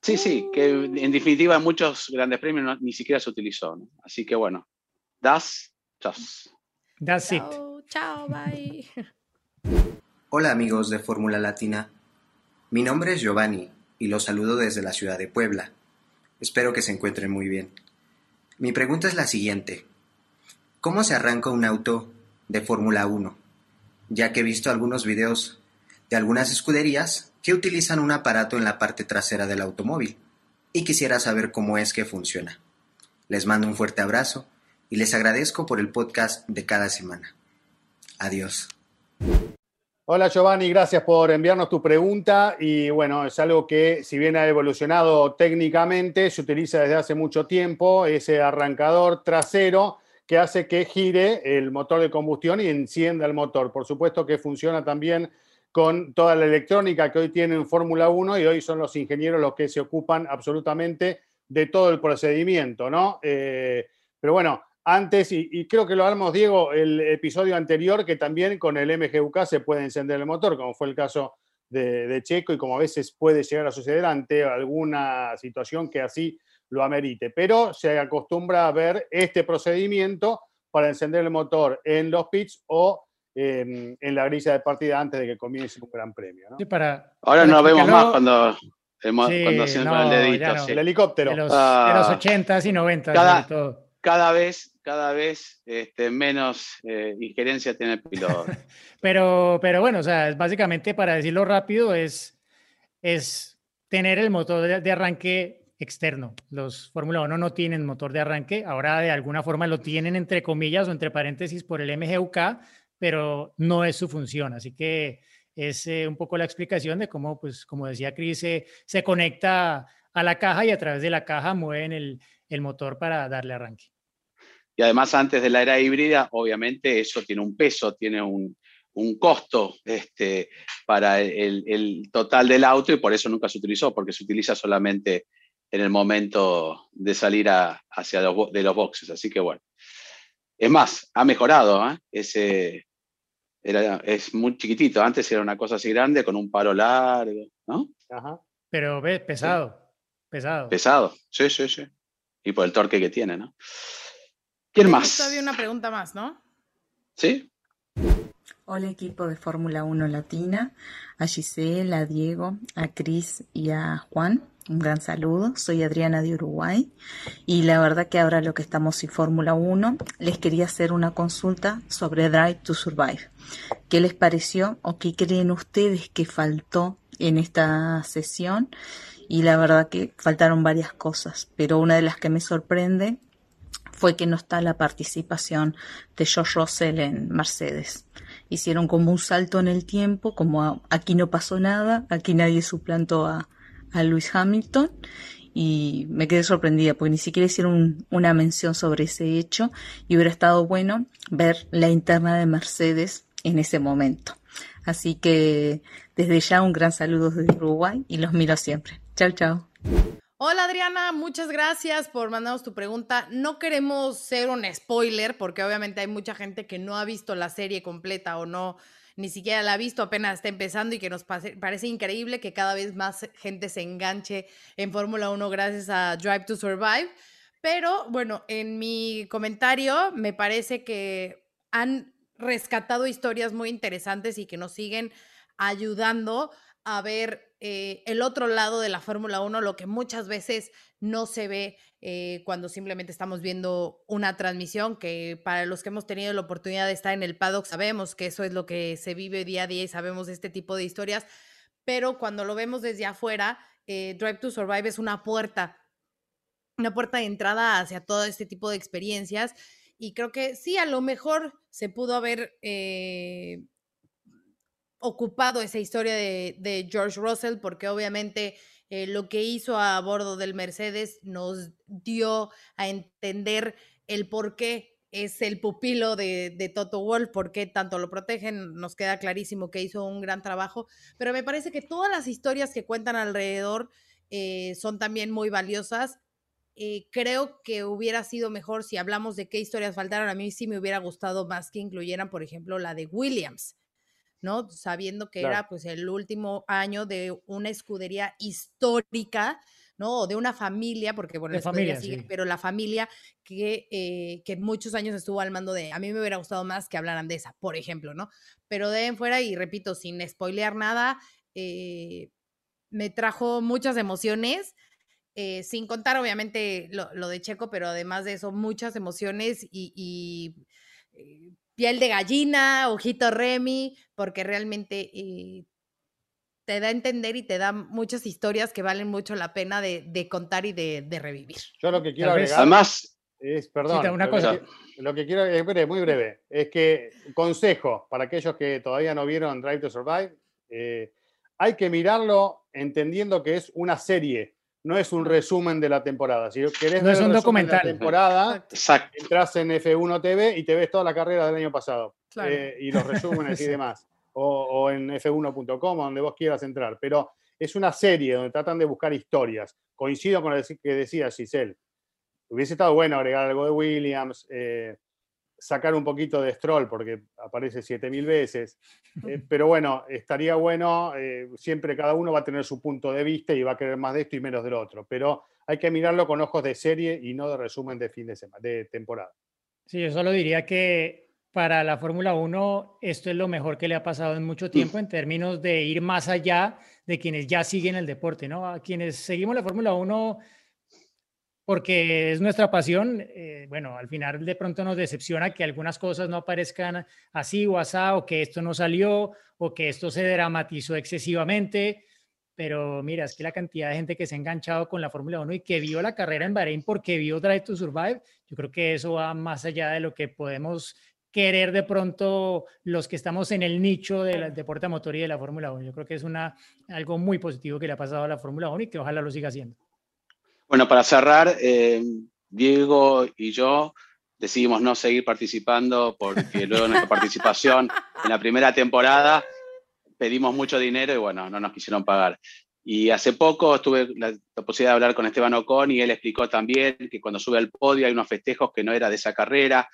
Sí, sí, que en definitiva en muchos grandes premios no- ni siquiera se utilizó. ¿no? Así que bueno, das, chas. That's it. Chao, chao, bye. Hola amigos de Fórmula Latina. Mi nombre es Giovanni y los saludo desde la ciudad de Puebla. Espero que se encuentren muy bien. Mi pregunta es la siguiente. ¿Cómo se arranca un auto de Fórmula 1? Ya que he visto algunos videos de algunas escuderías que utilizan un aparato en la parte trasera del automóvil y quisiera saber cómo es que funciona. Les mando un fuerte abrazo y les agradezco por el podcast de cada semana. Adiós. Hola Giovanni, gracias por enviarnos tu pregunta y bueno, es algo que si bien ha evolucionado técnicamente, se utiliza desde hace mucho tiempo, ese arrancador trasero que hace que gire el motor de combustión y encienda el motor. Por supuesto que funciona también con toda la electrónica que hoy tienen Fórmula 1 y hoy son los ingenieros los que se ocupan absolutamente de todo el procedimiento, ¿no? Eh, pero bueno, antes, y, y creo que lo hablamos, Diego, el episodio anterior, que también con el MGUK se puede encender el motor, como fue el caso de, de Checo y como a veces puede llegar a suceder ante alguna situación que así lo amerite. Pero se acostumbra a ver este procedimiento para encender el motor en los pits o en, en la grilla de partida antes de que comience un gran premio. ¿no? Sí, para, Ahora para no vemos más cuando, hemos- Sí, cuando hacemos no, el dedito. ya no. sí. El helicóptero. de los, Ah. de los 80s y 90s Cada- todo. Cada vez, cada vez este, menos eh, injerencia tiene el piloto. Pero, pero bueno, o sea, básicamente para decirlo rápido, es, es tener el motor de, arranque externo. Los Fórmula 1 no tienen motor de arranque, ahora de alguna forma lo tienen entre comillas o entre paréntesis por el MGUK, pero no es su función. Así que es eh, un poco la explicación de cómo, pues, como decía Cris, se, se conecta a la caja y a través de la caja mueven el motor para darle arranque. Y además, antes de la era híbrida, obviamente eso tiene un peso, tiene un, un costo este, para el, el total del auto y por eso nunca se utilizó, porque se utiliza solamente en el momento de salir a- hacia los, de los boxes. Así que bueno. Es más, ha mejorado. ¿eh? Ese era, es muy chiquitito. Antes era una cosa así grande con un paro largo, ¿no? Ajá. Pero ve, pesado, pesado. Pesado. Sí, sí, sí. Y por el torque que tiene, ¿no? ¿Quién más? Todavía una pregunta más, ¿no? ¿Sí? Hola equipo de Fórmula 1 Latina, a Giselle, a Diego, a Cris y a Juan. Un gran saludo, soy Adriana de Uruguay y la verdad que ahora lo que estamos sin Fórmula 1, les quería hacer una consulta sobre Drive to Survive. ¿Qué les pareció o qué creen ustedes que faltó en esta sesión? Y la verdad que faltaron varias cosas, pero una de las que me sorprende fue que no está la participación de George Russell en Mercedes. Hicieron como un salto en el tiempo, como aquí no pasó nada, aquí nadie suplantó a, a Hamilton y me quedé sorprendida porque ni siquiera hicieron un- una mención sobre ese hecho y hubiera estado bueno ver la interna de Mercedes en ese momento. Así que desde ya un gran saludo desde Uruguay y los miro siempre. Chao, chao. Hola Adriana, muchas gracias por mandarnos tu pregunta. No queremos ser un spoiler porque obviamente hay mucha gente que no ha visto la serie completa o no, ni siquiera la ha visto, apenas está empezando y que nos parece increíble que cada vez más gente se enganche en Fórmula 1 gracias a Drive to Survive. Pero bueno, en mi comentario me parece que han rescatado historias muy interesantes y que nos siguen ayudando a ver eh, el otro lado de la Fórmula 1, lo que muchas veces no se ve eh, cuando simplemente estamos viendo una transmisión, que para los que hemos tenido la oportunidad de estar en el paddock sabemos que eso es lo que se vive día a día y sabemos este tipo de historias, pero cuando lo vemos desde afuera, eh, Drive to Survive es una puerta, una puerta de entrada hacia todo este tipo de experiencias. Y creo que sí, a lo mejor se pudo haber ocupado esa historia de, George Russell, porque obviamente eh, lo que hizo a bordo del Mercedes nos dio a entender el por qué es el pupilo de, de, Toto Wolf, por qué tanto lo protegen, nos queda clarísimo que hizo un gran trabajo, pero me parece que todas las historias que cuentan alrededor eh, son también muy valiosas. Eh, creo que hubiera sido mejor si hablamos de qué historias faltaron. A mí sí me hubiera gustado más que incluyeran, por ejemplo, la de Williams, ¿no? Sabiendo que era pues el último año de una escudería histórica ¿no? O de una familia, porque bueno, la familia sigue, pero la familia que, eh, que muchos años estuvo al mando de, a mí me hubiera gustado más que hablaran de esa, por ejemplo, ¿no? Pero de en fuera, y repito, sin spoilear nada, eh, me trajo muchas emociones. Eh, sin contar obviamente lo, de Checo, pero además de eso, muchas emociones y, y piel de gallina, ojito Remy, porque realmente te da a entender y te da muchas historias que valen mucho la pena de, contar y de, revivir. Yo lo que quiero agregar Además, es, perdón, una cosa. lo que quiero es muy breve, es que consejo para aquellos que todavía no vieron Drive to Survive, eh, hay que mirarlo entendiendo que es una serie, no es un resumen de la temporada. Si querés no es un documental. De la temporada, entras en F1 TV y te ves toda la carrera del año pasado eh, y los resúmenes y demás o, en f1.com, donde vos quieras entrar, pero es una serie donde tratan de buscar historias. Coincido con lo que decía Giselle. Hubiese estado bueno agregar algo de Williams, eh, sacar un poquito de Stroll, porque aparece 7000 veces. Eh, pero bueno, estaría bueno, eh, siempre cada uno va a tener su punto de vista y va a querer más de esto y menos del otro. Pero hay que mirarlo con ojos de serie y no de resumen de fin de semana, de temporada. Sí, yo solo diría que para la Fórmula 1 esto es lo mejor que le ha pasado en mucho tiempo en términos de ir más allá de quienes ya siguen el deporte, ¿no? A quienes seguimos la Fórmula 1 porque es nuestra pasión, eh, bueno, al final de pronto nos decepciona que algunas cosas no aparezcan así o así, o que esto no salió, o que esto se dramatizó excesivamente, pero mira, es que la cantidad de gente que se ha enganchado con la Fórmula 1 y que vio la carrera en Bahrein porque vio Drive to Survive, yo creo que eso va más allá de lo que podemos querer de pronto los que estamos en el nicho del deporte motor y de la Fórmula 1. Yo creo que es una, algo muy positivo que le ha pasado a la Fórmula 1 y que ojalá lo siga haciendo. Bueno, para cerrar, eh, Diego y yo decidimos no seguir participando porque luego nuestra participación en la primera temporada pedimos mucho dinero y bueno, no nos quisieron pagar. Y hace poco tuve la, la, posibilidad de hablar con Esteban Ocon y él explicó también que cuando sube al podio hay unos festejos que no era de esa carrera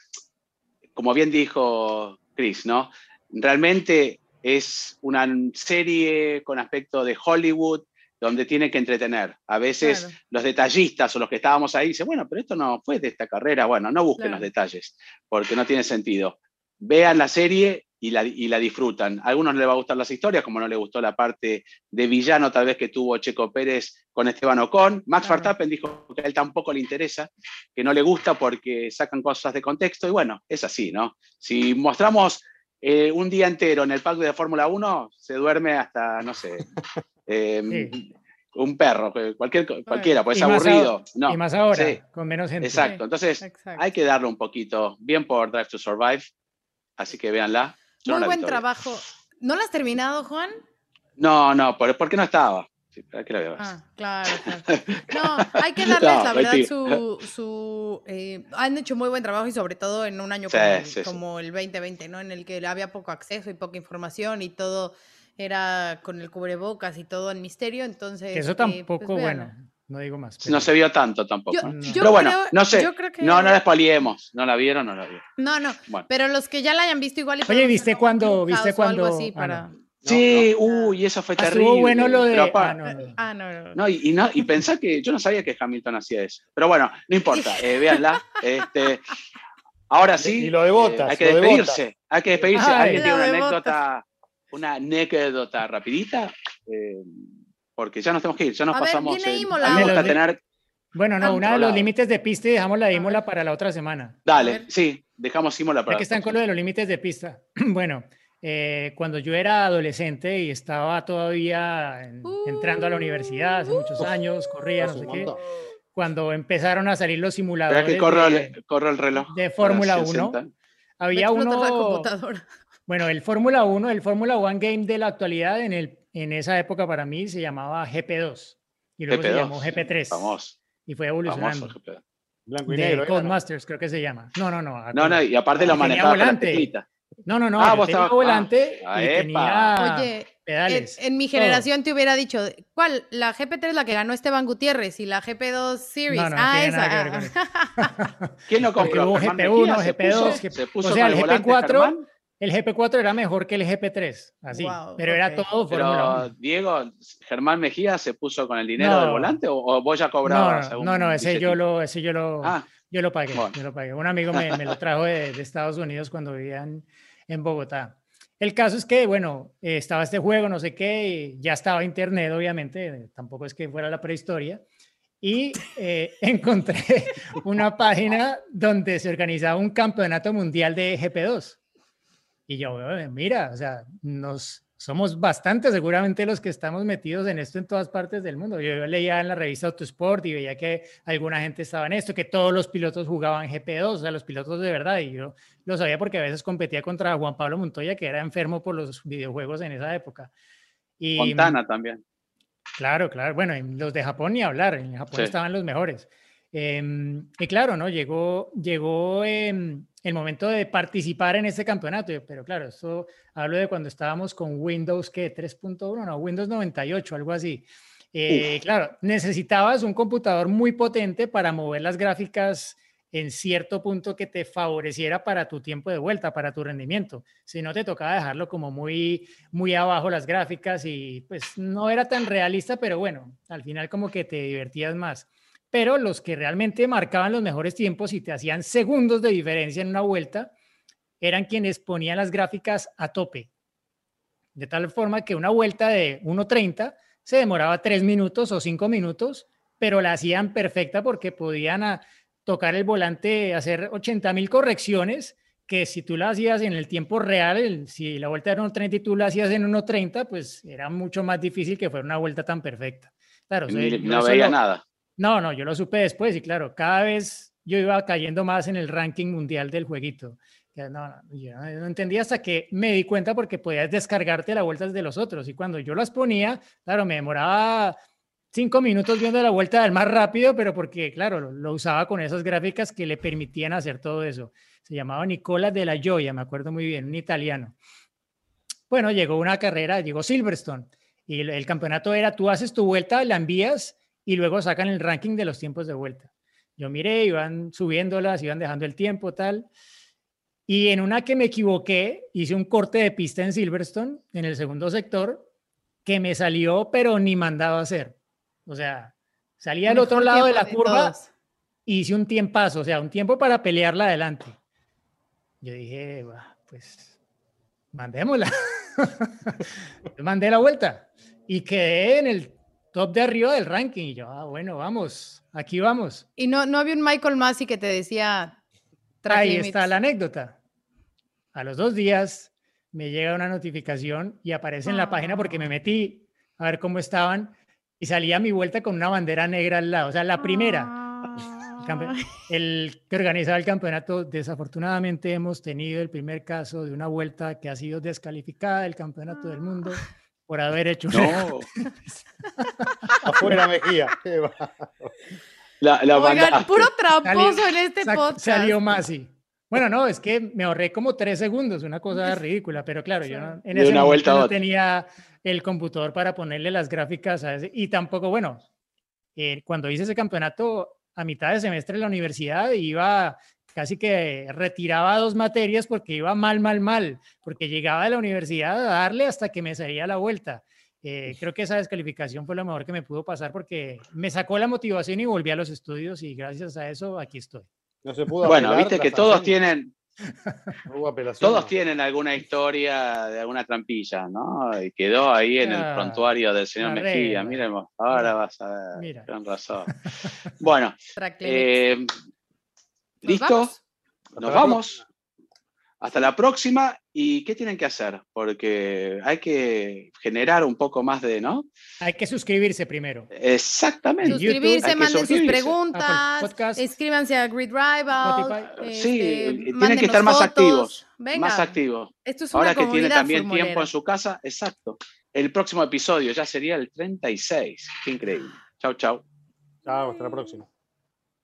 como bien dijo Chris, ¿no? Realmente es una serie con aspecto de Hollywood donde tiene que entretener. A veces los detallistas o los que estábamos ahí dicen, bueno, pero esto no fue de esta carrera. Bueno, no busquen los detalles, porque no tiene sentido. Vean la serie y la, disfrutan. A algunos no les va a gustar las historias, como no le gustó la parte de villano tal vez que tuvo Checo Pérez con Esteban Ocon. Max Verstappen dijo que a él tampoco le interesa, que no le gusta porque sacan cosas de contexto y bueno, es así, ¿no? Si mostramos eh, un día entero en el parque de Fórmula 1, se duerme hasta, no sé, em, un perro, cualquier, cualquiera, puede ser aburrido. no, y más ahora, con menos gente. Exacto, entonces hay que darle un poquito, bien por Drive to Survive, así que véanla. Muy buen trabajo. ¿No lo has terminado, Juan? No, no, porque no estaba. Sí, que la veas. Ah, claro, claro. No, hay que darles la verdad su... su eh, han hecho muy buen trabajo y sobre todo en un año como, el 2020, ¿no? En el que había poco acceso y poca información y todo era con el cubrebocas y todo en misterio, entonces... eso eh, pues tampoco, bueno, no digo más. No se vio tanto tampoco. pero bueno, no sé. No, no la expoliemos. ¿No la vieron? No la vieron. No, no. Pero los que ya la hayan visto igual. Oye, ¿viste cuando? ¿Viste cuando? Así ah, para... sí, uy, eso fue ah, terrible. bueno lo de. ah, no, no. Ah, no, y, y, y pensá que yo no sabía que Hamilton hacía eso. Pero bueno, no importa, eh, véanla. Este, ahora sí. Y lo de botas. Eh, hay que despedirse. hay que despedirse. ¿Alguien tiene una anécdota, una anécdota rapidita? Eh, porque ya nos tenemos que ir, ya nos pasamos. tener... Bueno, no, una de los límites de pista y dejamos la de Imola para la otra semana. Dale, sí, dejamos Imola para. Ya que están con lo de los límites de pista. bueno, eh, cuando yo era adolescente y estaba todavía entrando a la universidad hace muchos años, corría, no sé qué. Cuando empezaron a salir los simuladores. que corro, el, corro el reloj. De Fórmula 1. Había uno. Bueno, el Fórmula 1, el Fórmula 1 Game de la actualidad en el en esa época para mí se llamaba GP2 y luego se llamó GP3. Y fue evolucionando. Blanco y de negro. era, ¿no? Codemasters, creo que se llama. No, no, no. No, no, y aparte lo manejaba la volante. No, no, no. Ah, vos tenía estabas- volante ah, y epa. tenía Oye, En, pedales. en mi todo. generación te hubiera dicho, ¿cuál? La GP3 la que ganó Esteban Gutiérrez y la GP2 Series. No, no, ah, que esa. ah. ¿Quién lo Porque compró? hubo Germán GP1, Mejía, se GP2, puso- que- se puso o sea, el el volante GP4 Germán. El GP4 era mejor que el GP3, así. Wow, pero era ok. todo Pero 1. Diego, Germán Mejía se puso con el dinero No. del volante o, o vos ya No, cobrabas? no, no, no, ese yo lo, ese yo lo, Ah, yo lo pagué, bueno. yo lo pagué. Un amigo me, me lo trajo de, de Estados Unidos cuando vivía en, en Bogotá. El caso es que, bueno, eh, estaba este juego, no sé qué, y ya estaba internet, obviamente, eh, tampoco es que fuera la prehistoria, y eh, encontré una página donde se organizaba un campeonato mundial de GP2. Y yo, "Eh, mira, o sea, nos somos bastante seguramente los que estamos metidos en esto en todas partes del mundo. Yo leía en la revista Autosport y veía que alguna gente estaba en esto, que todos los pilotos jugaban GP2, o sea, los pilotos de verdad. Y yo lo sabía porque a veces competía contra Juan Pablo Montoya, que era enfermo por los videojuegos en esa época. Y, Fontana también. Claro, claro. Bueno, en los de Japón ni hablar, en Japón Sí. estaban los mejores. Em, y claro, ¿no? Llegó, llegó em, el momento de participar en este campeonato, pero claro, esto hablo de cuando estábamos con Windows, ¿qué? 3.1, no, Windows 98, algo así. Eh, claro, necesitabas un computador muy potente para mover las gráficas en cierto punto que te favoreciera para tu tiempo de vuelta, para tu rendimiento. Si no, te tocaba dejarlo como muy, muy abajo las gráficas y pues no era tan realista, pero bueno, al final como que te divertías más. Pero los que realmente marcaban los mejores tiempos y te hacían segundos de diferencia en una vuelta, eran quienes ponían las gráficas a tope. De tal forma que una vuelta de 1.30 se demoraba 3 minutos o 5 minutos, pero la hacían perfecta porque podían a- tocar el volante, hacer 80 mil correcciones, que si tú la hacías en el tiempo real, el- si la vuelta era 1.30 y tú la hacías en 1.30, pues era mucho más difícil que fuera una vuelta tan perfecta. Claro, o sea, no veía nada. No, no, yo lo supe después y claro, cada vez yo iba cayendo más en el ranking mundial del jueguito. No, no, yo no entendía hasta que me di cuenta porque podías descargarte las vueltas de los otros y cuando yo las ponía, claro, me demoraba cinco minutos viendo la vuelta del más rápido, pero porque, claro, lo, lo usaba con esas gráficas que le permitían hacer todo eso. Se llamaba Nicola de la Gioia, me acuerdo muy bien, un italiano. Bueno, llegó una carrera, llegó Silverstone y el, el campeonato era, tú haces tu vuelta, la envías y luego sacan el ranking de los tiempos de vuelta. Yo miré, iban subiéndolas, iban dejando el tiempo, tal. Y en una que me equivoqué, hice un corte de pista en Silverstone, en el segundo sector, que me salió, pero ni mandaba hacer. O sea, salía al otro lado de la curva, todos. hice un tiempazo, o sea, un tiempo para pelearla adelante. Yo dije, "Bah, pues mandémosla. Mandé la vuelta y quedé en el top de arriba del ranking. Y yo, ah, bueno, vamos, aquí vamos. Y no, no había un Michael Massey que te decía. Ahí limits. está la anécdota. A los dos días me llega una notificación y aparece en la página porque me metí a ver cómo estaban y salía mi vuelta con una bandera negra al lado. O sea, la primera. El que organizaba el campeonato, desafortunadamente hemos tenido el primer caso de una vuelta que ha sido descalificada del campeonato del mundo por haber hecho un No. Afuera Mejía. La, la Oigan, puro tramposo Salió- en este podcast. Salió Masi. Bueno, no, es que me ahorré como tres segundos, una cosa ridícula, pero claro, yo no- en ese una momento no tenía el computador para ponerle las gráficas a ese, y tampoco, bueno, eh, cuando hice ese campeonato a mitad de semestre en la universidad iba casi que retiraba dos materias porque iba mal, mal, mal, porque llegaba de la universidad a darle hasta que me salía la vuelta. Eh, creo que esa descalificación fue lo mejor que me pudo pasar porque me sacó la motivación y volví a los estudios y gracias a eso aquí estoy. No se pudo Bueno, viste que todos tienen, No hubo apelación, todos tienen alguna historia de alguna trampilla, ¿no? Y quedó ahí en el Ah, prontuario del señor Mejía. Miremos, ahora vas a ver. Mira. Con razón. Bueno, eh, ¿Nos ¿listo? vamos? Hasta Nos la vamos. Hasta la próxima. ¿Y qué tienen que hacer? Porque hay que generar un poco más de, ¿no? Hay que suscribirse primero. Exactamente. YouTube Suscribirse, manden sus preguntas, Podcast. escríbanse a Grid Rival. Spotify. Sí, este, tienen que estar más fotos. activos. Venga, Más activos. Esto es una Ahora que tiene comunidad también tiempo en su casa, exacto. El próximo episodio ya sería el 36. Qué increíble. Chau, chau. Chao, hasta la próxima.